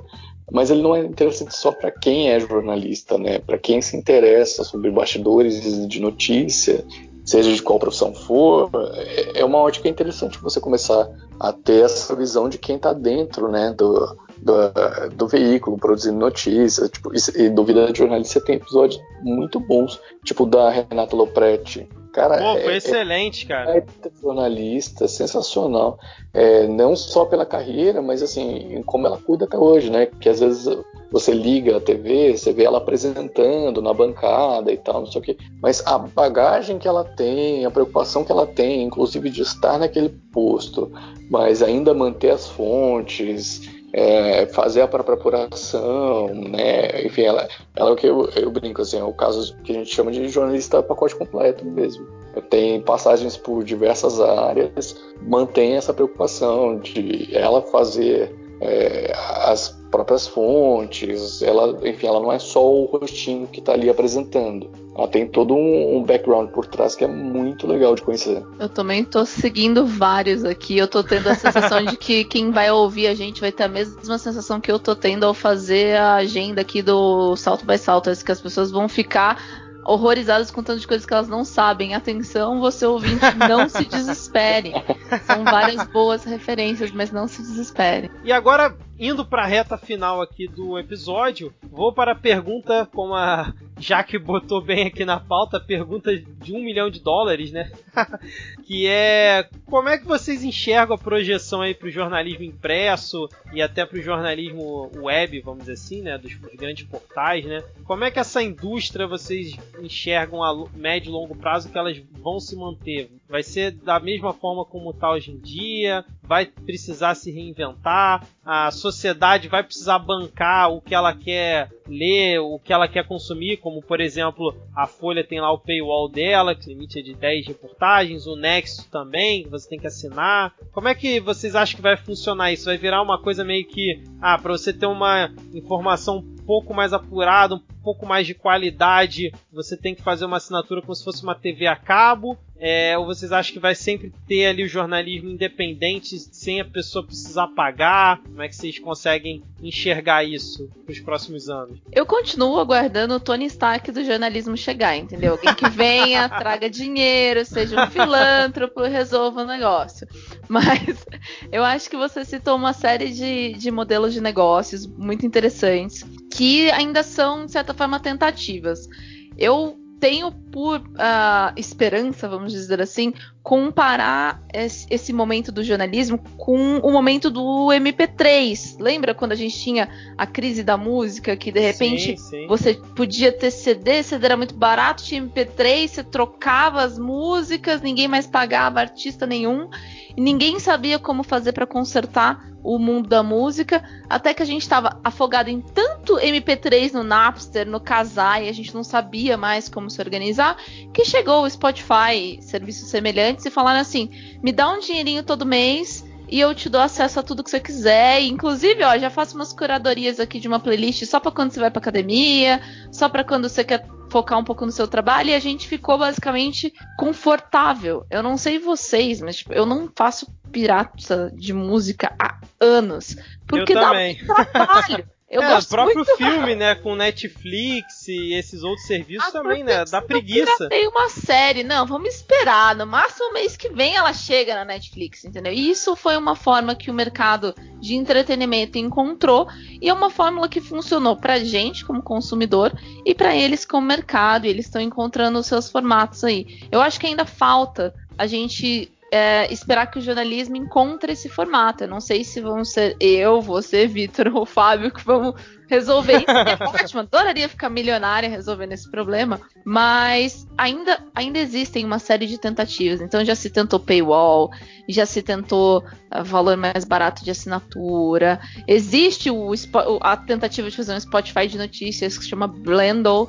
mas ele não é interessante só para quem é jornalista, né? Para quem se interessa sobre bastidores de notícia, seja de qual profissão for, é, é uma ótica interessante você começar a ter essa visão de quem está dentro, né, do, do, do, veículo, produzindo notícias, tipo, e, e do Vida de Jornalista tem episódios muito bons, tipo da Renata Lopretti, Cara, Pô, foi é, excelente, cara. É jornalista, sensacional. É, não só pela carreira, mas assim, como ela cuida até hoje, né? Que às vezes você liga a TV, você vê ela apresentando na bancada e tal, não sei o quê. Mas a bagagem que ela tem, a preocupação que ela tem, inclusive de estar naquele posto, mas ainda manter as fontes, é, fazer a própria apuração, né? Enfim, ela, ela é o que eu, eu, brinco, assim, é o caso que a gente chama de jornalista pacote completo mesmo. Tem passagens por diversas áreas, mantém essa preocupação de ela fazer é, as próprias fontes, ela, enfim, ela não é só o rostinho que está ali apresentando. Ela tem todo um, um, background por trás que é muito legal de conhecer. Eu também estou seguindo vários aqui. Eu estou tendo a sensação de que quem vai ouvir a gente vai ter a mesma sensação que eu estou tendo ao fazer a agenda aqui do Salto by Salters, que as pessoas vão ficar horrorizadas com tantas coisas que elas não sabem. Atenção, você ouvinte, não se desespere. São várias boas referências, mas não se desespere. E agora, indo para a reta final aqui do episódio, vou para a pergunta, como a Jaque botou bem aqui na pauta, pergunta de um milhão de dólares, né? que é como é que vocês enxergam a projeção aí para o jornalismo impresso e até para o jornalismo web, vamos dizer assim, né? Dos, dos, grandes portais, né? Como é que essa indústria vocês enxergam a médio e longo prazo que elas vão se manter? Vai ser da mesma forma como está hoje em dia? Vai precisar se reinventar? A sociedade vai precisar bancar o que ela quer ler, o que ela quer consumir, como por exemplo, a Folha tem lá o paywall dela, que limite é de 10 reportagens, o Nexo também, que você tem que assinar. Como é que vocês acham que vai funcionar isso? Vai virar uma coisa meio que, ah, para você ter uma informação um pouco mais apurada, um pouco mais de qualidade, você tem que fazer uma assinatura como se fosse uma TV a cabo? É, ou vocês acham que vai sempre ter ali o jornalismo independente sem a pessoa precisar pagar? Como é que vocês conseguem enxergar isso para os próximos anos? Eu continuo aguardando o Tony Stark do jornalismo chegar, entendeu? Alguém que venha, traga dinheiro, seja um filântropo, resolva o negócio. Mas eu acho que você citou uma série de, de modelos de negócios muito interessantes que ainda são, de certa forma, tentativas. Eu tenho por uh, esperança, vamos dizer assim, comparar esse, momento do jornalismo com o momento do MP3. Lembra quando a gente tinha a crise da música, que de repente sim, sim. você podia ter CD, CD era muito barato, tinha MP3, você trocava as músicas, ninguém mais pagava artista nenhum, e ninguém sabia como fazer para consertar o mundo da música, até que a gente estava afogado em tanto MP3 no Napster, no Kazaa, e a gente não sabia mais como se organizar, que chegou o Spotify, serviços semelhantes, e falaram assim: me dá um dinheirinho todo mês e eu te dou acesso a tudo que você quiser. E, inclusive, ó, já faço umas curadorias aqui de uma playlist só para quando você vai para academia, só para quando você quer focar um pouco no seu trabalho e a gente ficou basicamente confortável. Eu não sei vocês, mas tipo, eu não faço pirata de música há anos. Porque dá muito trabalho. Eu é, o próprio filme, né, com Netflix e esses outros serviços ah, também, né, dá preguiça. Tem uma série, não, vamos esperar, no máximo mês que vem ela chega na Netflix, entendeu? E isso foi uma forma que o mercado de entretenimento encontrou e é uma fórmula que funcionou pra gente como consumidor e para eles como mercado, e eles estão encontrando os seus formatos aí. Eu acho que ainda falta a gente é, esperar que o jornalismo encontre esse formato. Eu não sei se vão ser eu, você, Vitor ou Fábio que vamos resolver isso. É ótimo, adoraria ficar milionária resolvendo esse problema, mas ainda, ainda existem uma série de tentativas. Então já se tentou paywall, já se tentou uh, valor mais barato de assinatura. Existe o, a tentativa de fazer um Spotify de notícias que se chama Blendle,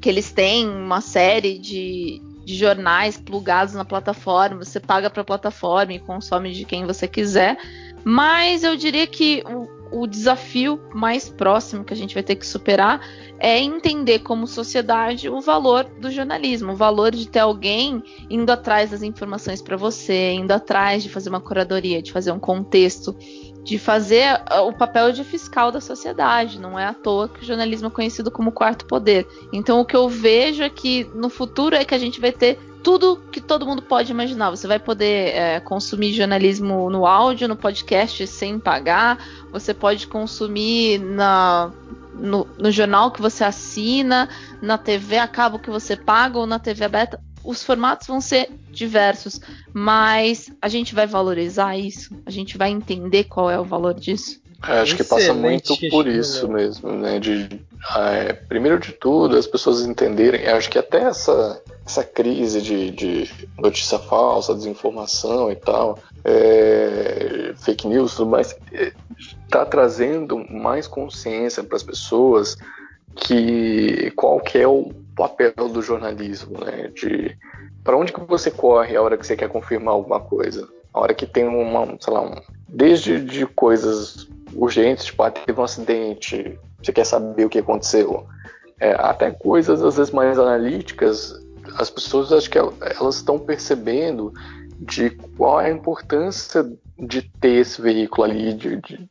que eles têm uma série de de jornais plugados na plataforma, você paga para a plataforma e consome de quem você quiser. Mas eu diria que o, o, desafio mais próximo que a gente vai ter que superar é entender como sociedade o valor do jornalismo, o valor de ter alguém indo atrás das informações para você, indo atrás de fazer uma curadoria, de fazer um contexto, de fazer o papel de fiscal da sociedade. Não é à toa que o jornalismo é conhecido como quarto poder. Então, o que eu vejo é que no futuro é que a gente vai ter tudo que todo mundo pode imaginar. Você vai poder é, consumir jornalismo no áudio, no podcast sem pagar. Você pode consumir na, no, no jornal que você assina, na TV a cabo que você paga ou na TV aberta os formatos vão ser diversos, mas a gente vai valorizar isso? A gente vai entender qual é o valor disso? É, acho que passa muito por isso mesmo, né? De, é, primeiro de tudo, as pessoas entenderem, acho que até essa, essa crise de, de notícia falsa, desinformação e tal, é, fake news tudo mais, está é, trazendo mais consciência para as pessoas que qual que é o papel do jornalismo, né? De para onde que você corre a hora que você quer confirmar alguma coisa, a hora que tem uma, sei lá, um, desde de coisas urgentes, tipo, ah, teve um acidente, você quer saber o que aconteceu. É, até coisas, às vezes, mais analíticas, as pessoas acho que elas estão percebendo de qual é a importância de ter esse veículo ali, de, de,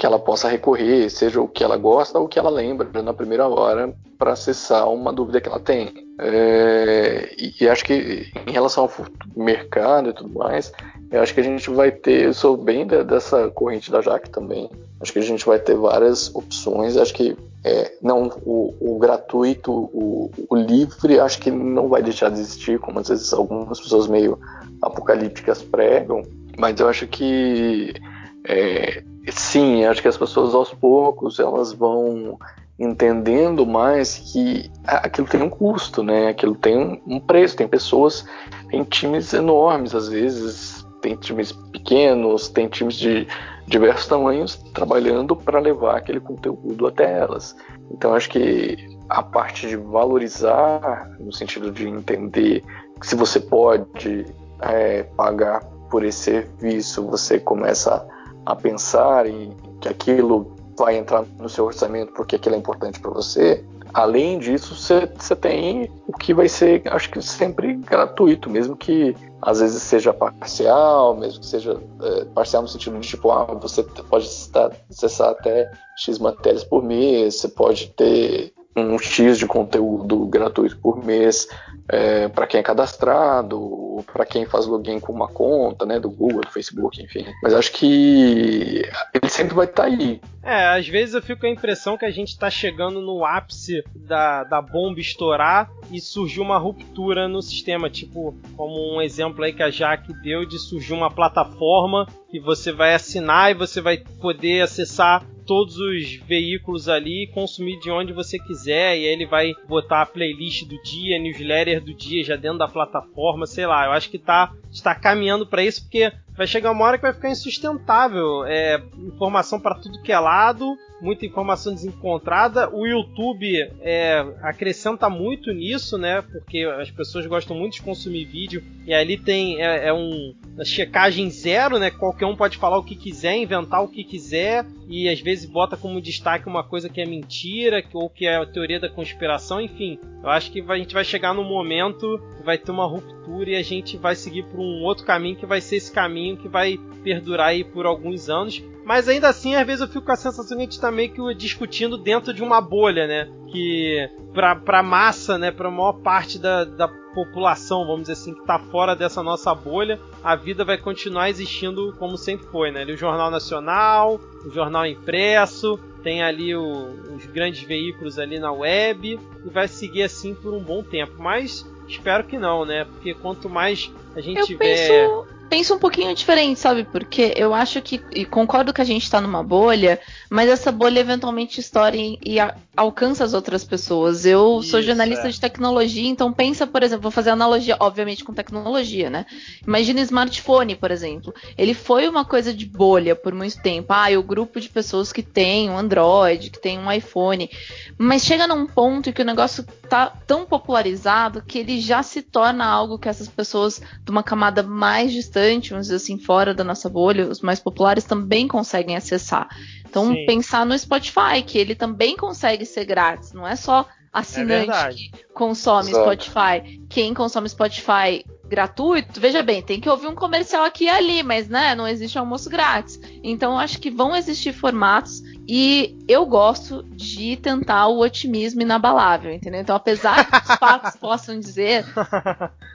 que ela possa recorrer, seja o que ela gosta ou o que ela lembra na primeira hora para acessar uma dúvida que ela tem. É, e, acho que em relação ao mercado e tudo mais, eu acho que a gente vai ter, eu sou bem dessa corrente da Jaque também. Acho que a gente vai ter várias opções. Acho que é, não o, o gratuito, o, o, livre, acho que não vai deixar de existir, como às vezes algumas pessoas meio apocalípticas pregam. Mas eu acho que é, sim, acho que as pessoas aos poucos elas vão entendendo mais que aquilo tem um custo, né? Aquilo tem um preço. Tem pessoas, tem times enormes às vezes tem times pequenos, tem times de diversos tamanhos trabalhando para levar aquele conteúdo até elas. Então acho que a parte de valorizar, no sentido de entender que se você pode é, pagar por esse serviço, você começa a pensar em que aquilo vai entrar no seu orçamento porque aquilo é importante para você. Além disso, você tem o que vai ser, acho que sempre gratuito, mesmo que às vezes seja parcial, mesmo que seja é, parcial no sentido de tipo, ah, você pode acessar até X matérias por mês, você pode ter um X de conteúdo gratuito por mês é, para quem é cadastrado, para quem faz login com uma conta, né, do Google, do Facebook, enfim. Mas acho que ele sempre vai estar tá aí. É, às vezes eu fico com a impressão que a gente está chegando no ápice da, da bomba estourar e surgiu uma ruptura no sistema, tipo, como um exemplo aí que a Jaque deu de surgir uma plataforma que você vai assinar e você vai poder acessar todos os veículos ali e consumir de onde você quiser. E aí ele vai botar a playlist do dia, newsletter do dia já dentro da plataforma, sei lá. Eu acho que tá, está caminhando para isso porque vai chegar uma hora que vai ficar insustentável. É, informação para tudo que é lado muita informação desencontrada. O YouTube é, acrescenta muito nisso, né? Porque as pessoas gostam muito de consumir vídeo e ali tem é, é um checagem zero, né? Qualquer um pode falar o que quiser, inventar o que quiser e às vezes bota como destaque uma coisa que é mentira ou que é a teoria da conspiração, enfim. Eu acho que a gente vai chegar num momento que vai ter uma ruptura e a gente vai seguir por um outro caminho que vai ser esse caminho que vai perdurar aí por alguns anos mas ainda assim, às vezes eu fico com a sensação que a gente tá meio que discutindo dentro de uma bolha, né? Que pra, pra massa, né? Pra maior parte da, da população, vamos dizer assim, que tá fora dessa nossa bolha, a vida vai continuar existindo como sempre foi, né? O Jornal Nacional, o Jornal Impresso, tem ali o, os grandes veículos ali na web e vai seguir assim por um bom tempo. Mas espero que não, né? Porque quanto mais a gente eu tiver. Penso penso um pouquinho diferente, sabe? Porque eu acho que, e concordo que a gente está numa bolha, mas essa bolha eventualmente estoura e, e a, alcança as outras pessoas. Eu Isso, sou jornalista é. de tecnologia, então pensa, por exemplo, vou fazer analogia, obviamente, com tecnologia, né? Imagina smartphone, por exemplo. Ele foi uma coisa de bolha por muito tempo. Ah, o grupo de pessoas que tem um Android, que tem um iPhone. Mas chega num ponto que o negócio tá tão popularizado que ele já se torna algo que essas pessoas de uma camada mais distante bastante, vamos dizer assim, fora da nossa bolha, os mais populares também conseguem acessar. Então, Sim. pensar no Spotify, que ele também consegue ser grátis, não é só assinante é que consome Exato. Spotify. Quem consome Spotify gratuito, veja bem, tem que ouvir um comercial aqui e ali, mas né, não existe almoço grátis. Então, acho que vão existir formatos e eu gosto de tentar o otimismo inabalável, entendeu? Então, apesar que os fatos possam dizer,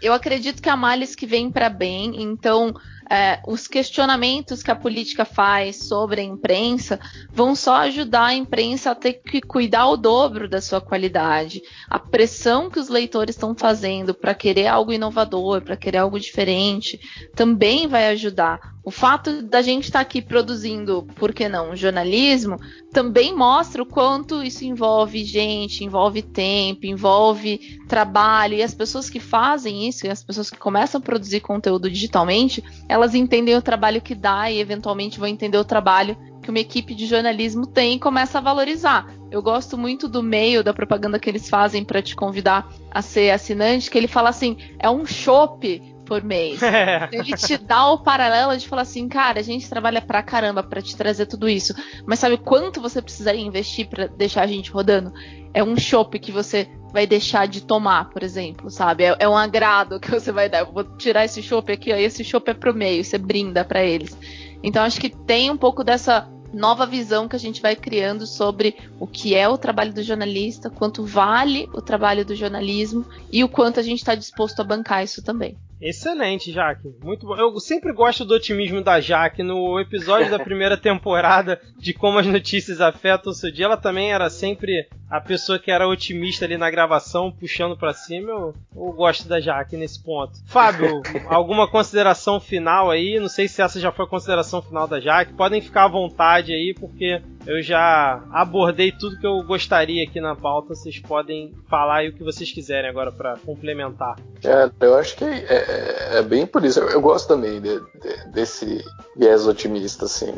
eu acredito que a males que vem para bem. Então, é, os questionamentos que a política faz sobre a imprensa vão só ajudar a imprensa a ter que cuidar o dobro da sua qualidade. A pressão que os leitores estão fazendo para querer algo inovador, para querer algo diferente, também vai ajudar. O fato da gente estar tá aqui produzindo, por que não, jornalismo, também mostra o quanto isso envolve gente, envolve tempo, envolve trabalho. E as pessoas que fazem isso, e as pessoas que começam a produzir conteúdo digitalmente, elas entendem o trabalho que dá e eventualmente vão entender o trabalho que uma equipe de jornalismo tem e começa a valorizar. Eu gosto muito do meio da propaganda que eles fazem para te convidar a ser assinante, que ele fala assim: é um chopp por mês. É. Ele te dá o paralelo de falar assim, cara, a gente trabalha pra caramba para te trazer tudo isso, mas sabe quanto você precisaria investir para deixar a gente rodando? É um chopp que você vai deixar de tomar, por exemplo, sabe? É, é um agrado que você vai dar. Eu vou tirar esse chopp aqui, ó, esse chopp é pro meio, você brinda para eles. Então acho que tem um pouco dessa nova visão que a gente vai criando sobre o que é o trabalho do jornalista, quanto vale o trabalho do jornalismo e o quanto a gente está disposto a bancar isso também. Excelente, Jaque. Muito bom. Eu sempre gosto do otimismo da Jaque. No episódio da primeira temporada de como as notícias afetam o seu dia, ela também era sempre a pessoa que era otimista ali na gravação, puxando para cima. Eu, eu, gosto da Jaque nesse ponto. Fábio, alguma consideração final aí? Não sei se essa já foi a consideração final da Jaque. Podem ficar à vontade aí, porque eu já abordei tudo que eu gostaria aqui na pauta. Vocês podem falar aí o que vocês quiserem agora para complementar. É, eu acho que é, é, bem por isso. Eu, eu gosto também de, de, desse viés otimista, assim.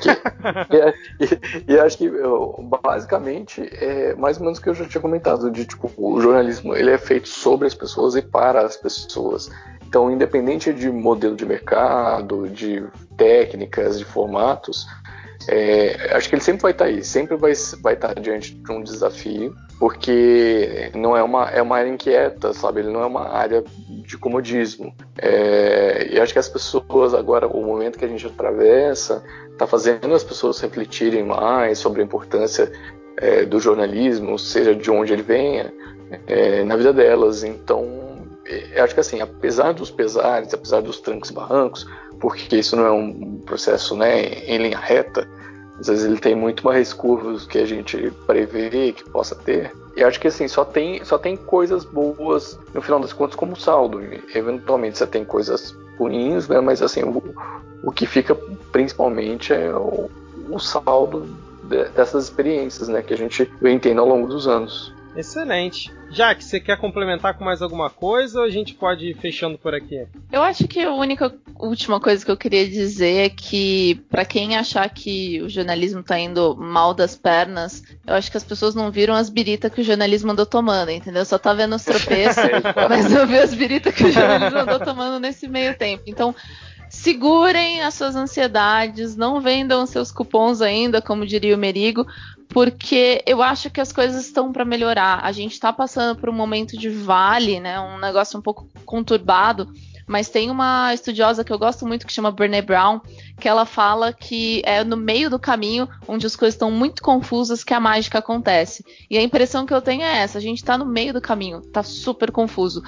Que, e, e, acho que basicamente é mais ou menos o que eu já tinha comentado, de tipo, o jornalismo ele é feito sobre as pessoas e para as pessoas. Então, independente de modelo de mercado, de técnicas, de formatos, é, acho que ele sempre vai estar aí, sempre vai, vai estar diante de um desafio, porque não é uma, é uma área inquieta, sabe? Ele não é uma área de comodismo. É, e acho que as pessoas agora, o momento que a gente atravessa, está fazendo as pessoas refletirem mais sobre a importância é, do jornalismo, seja de onde ele venha, é, na vida delas. Então, é, acho que assim, apesar dos pesares, apesar dos trancos e barrancos, porque isso não é um processo né, em linha reta. Às vezes ele tem muito mais curvas que a gente prevê que possa ter. E acho que assim, só tem, só tem coisas boas no final das contas como saldo. Eventualmente você tem coisas ruins, né? Mas assim, o, o que fica principalmente é o, o saldo de, dessas experiências, né? Que a gente vem tendo ao longo dos anos. Excelente. Jaque, você quer complementar com mais alguma coisa ou a gente pode ir fechando por aqui? Eu acho que a única última coisa que eu queria dizer é que, para quem achar que o jornalismo tá indo mal das pernas, eu acho que as pessoas não viram as biritas que o jornalismo andou tomando, entendeu? Só tá vendo os tropeços, mas não viu as biritas que o jornalismo andou tomando nesse meio tempo. Então, segurem as suas ansiedades, não vendam seus cupons ainda, como diria o Merigo, porque eu acho que as coisas estão para melhorar. A gente está passando por um momento de vale, né? Um negócio um pouco conturbado. Mas tem uma estudiosa que eu gosto muito que chama Brené Brown, que ela fala que é no meio do caminho, onde as coisas estão muito confusas, que a mágica acontece. E a impressão que eu tenho é essa: a gente está no meio do caminho, está super confuso.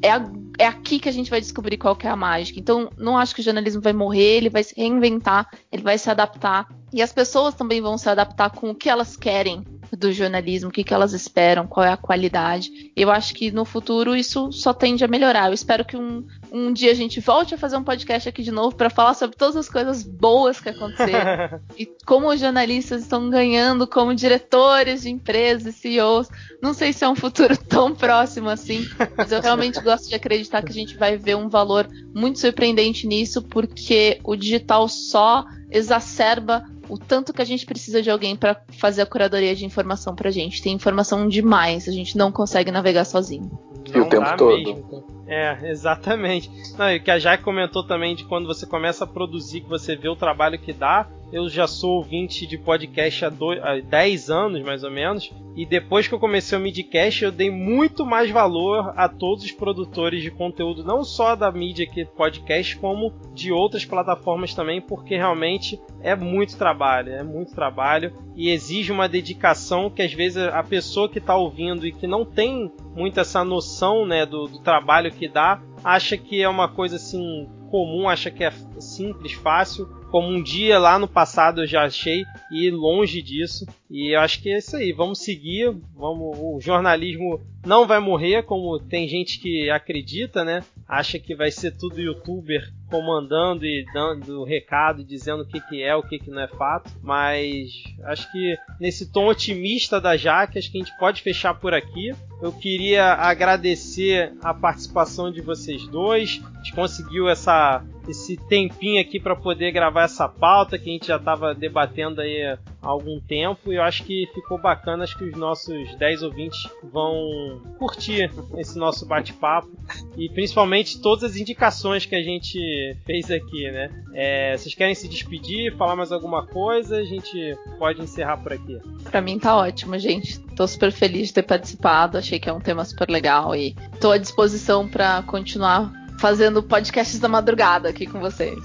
É, a, é, aqui que a gente vai descobrir qual que é a mágica. Então, não acho que o jornalismo vai morrer, ele vai se reinventar, ele vai se adaptar. E as pessoas também vão se adaptar com o que elas querem do jornalismo, o que, que elas esperam, qual é a qualidade. Eu acho que no futuro isso só tende a melhorar. Eu espero que um, um dia a gente volte a fazer um podcast aqui de novo para falar sobre todas as coisas boas que aconteceram e como os jornalistas estão ganhando como diretores de empresas CEOs. Não sei se é um futuro tão próximo assim, mas eu realmente gosto de acreditar que a gente vai ver um valor muito surpreendente nisso, porque o digital só exacerba o tanto que a gente precisa de alguém para fazer a curadoria de informação pra gente. Tem informação demais, a gente não consegue navegar sozinho. E o tempo todo. Mesmo. É, exatamente. Não, e que a Jack comentou também de quando você começa a produzir, que você vê o trabalho que dá, eu já sou ouvinte de podcast há, dois, há 10 anos, mais ou menos. E depois que eu comecei o Midcast, eu dei muito mais valor a todos os produtores de conteúdo, não só da mídia aqui podcast, como de outras plataformas também, porque realmente é muito trabalho, é muito trabalho e exige uma dedicação que às vezes a pessoa que está ouvindo e que não tem muito essa noção né, do, do trabalho que dá, acha que é uma coisa assim comum acha que é simples, fácil, como um dia lá no passado eu já achei, e longe disso. E eu acho que é isso aí, vamos seguir, vamos, o jornalismo não vai morrer, como tem gente que acredita, né? Acha que vai ser tudo youtuber comandando e dando recado, dizendo o que, que é, o que, que não é fato. Mas acho que nesse tom otimista da Jaque, acho que a gente pode fechar por aqui. Eu queria agradecer a participação de vocês dois. A gente conseguiu essa, esse tempinho aqui para poder gravar essa pauta que a gente já estava debatendo aí há algum tempo. E eu acho que ficou bacana. Acho que os nossos 10 ouvintes vão curtir esse nosso bate-papo. E principalmente todas as indicações que a gente fez aqui, né? É, vocês querem se despedir, falar mais alguma coisa? A gente pode encerrar por aqui. Para mim tá ótimo, gente. Tô super feliz de ter participado. Achei que é um tema super legal e tô à disposição para continuar fazendo podcasts da madrugada aqui com vocês.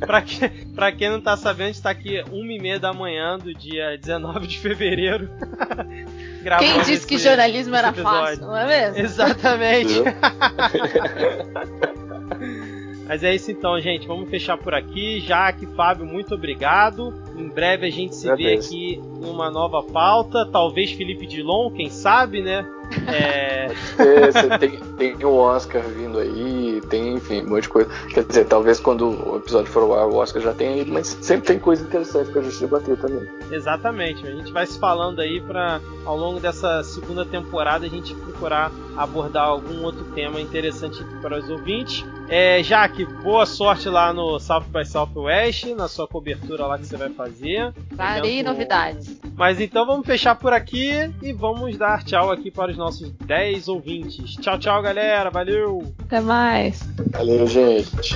pra, que, pra quem não tá sabendo, está aqui uma e meia da manhã do dia 19 de fevereiro. quem disse esse, que jornalismo era fácil, não é mesmo? Exatamente. Mas é isso então, gente. Vamos fechar por aqui. Jaque, Fábio, muito obrigado. Em breve a gente se vê aqui em uma nova pauta. Talvez Felipe Dilon, quem sabe, né? É... é tem, tem o Oscar vindo aí, tem, enfim, um monte de coisa. Quer dizer, talvez quando o episódio for ao ar, o Oscar já tenha ido, mas sempre tem coisa interessante pra gente debater também. Exatamente. A gente vai se falando aí para ao longo dessa segunda temporada a gente procurar abordar algum outro tema interessante para os ouvintes. É, Jaque, boa sorte lá no South by Southwest, na sua cobertura lá que você vai fazer. Farei novidades. Mas então vamos fechar por aqui e vamos dar tchau aqui para os nossos 10 ouvintes. Tchau, tchau, galera. Valeu! Até mais! Valeu, gente!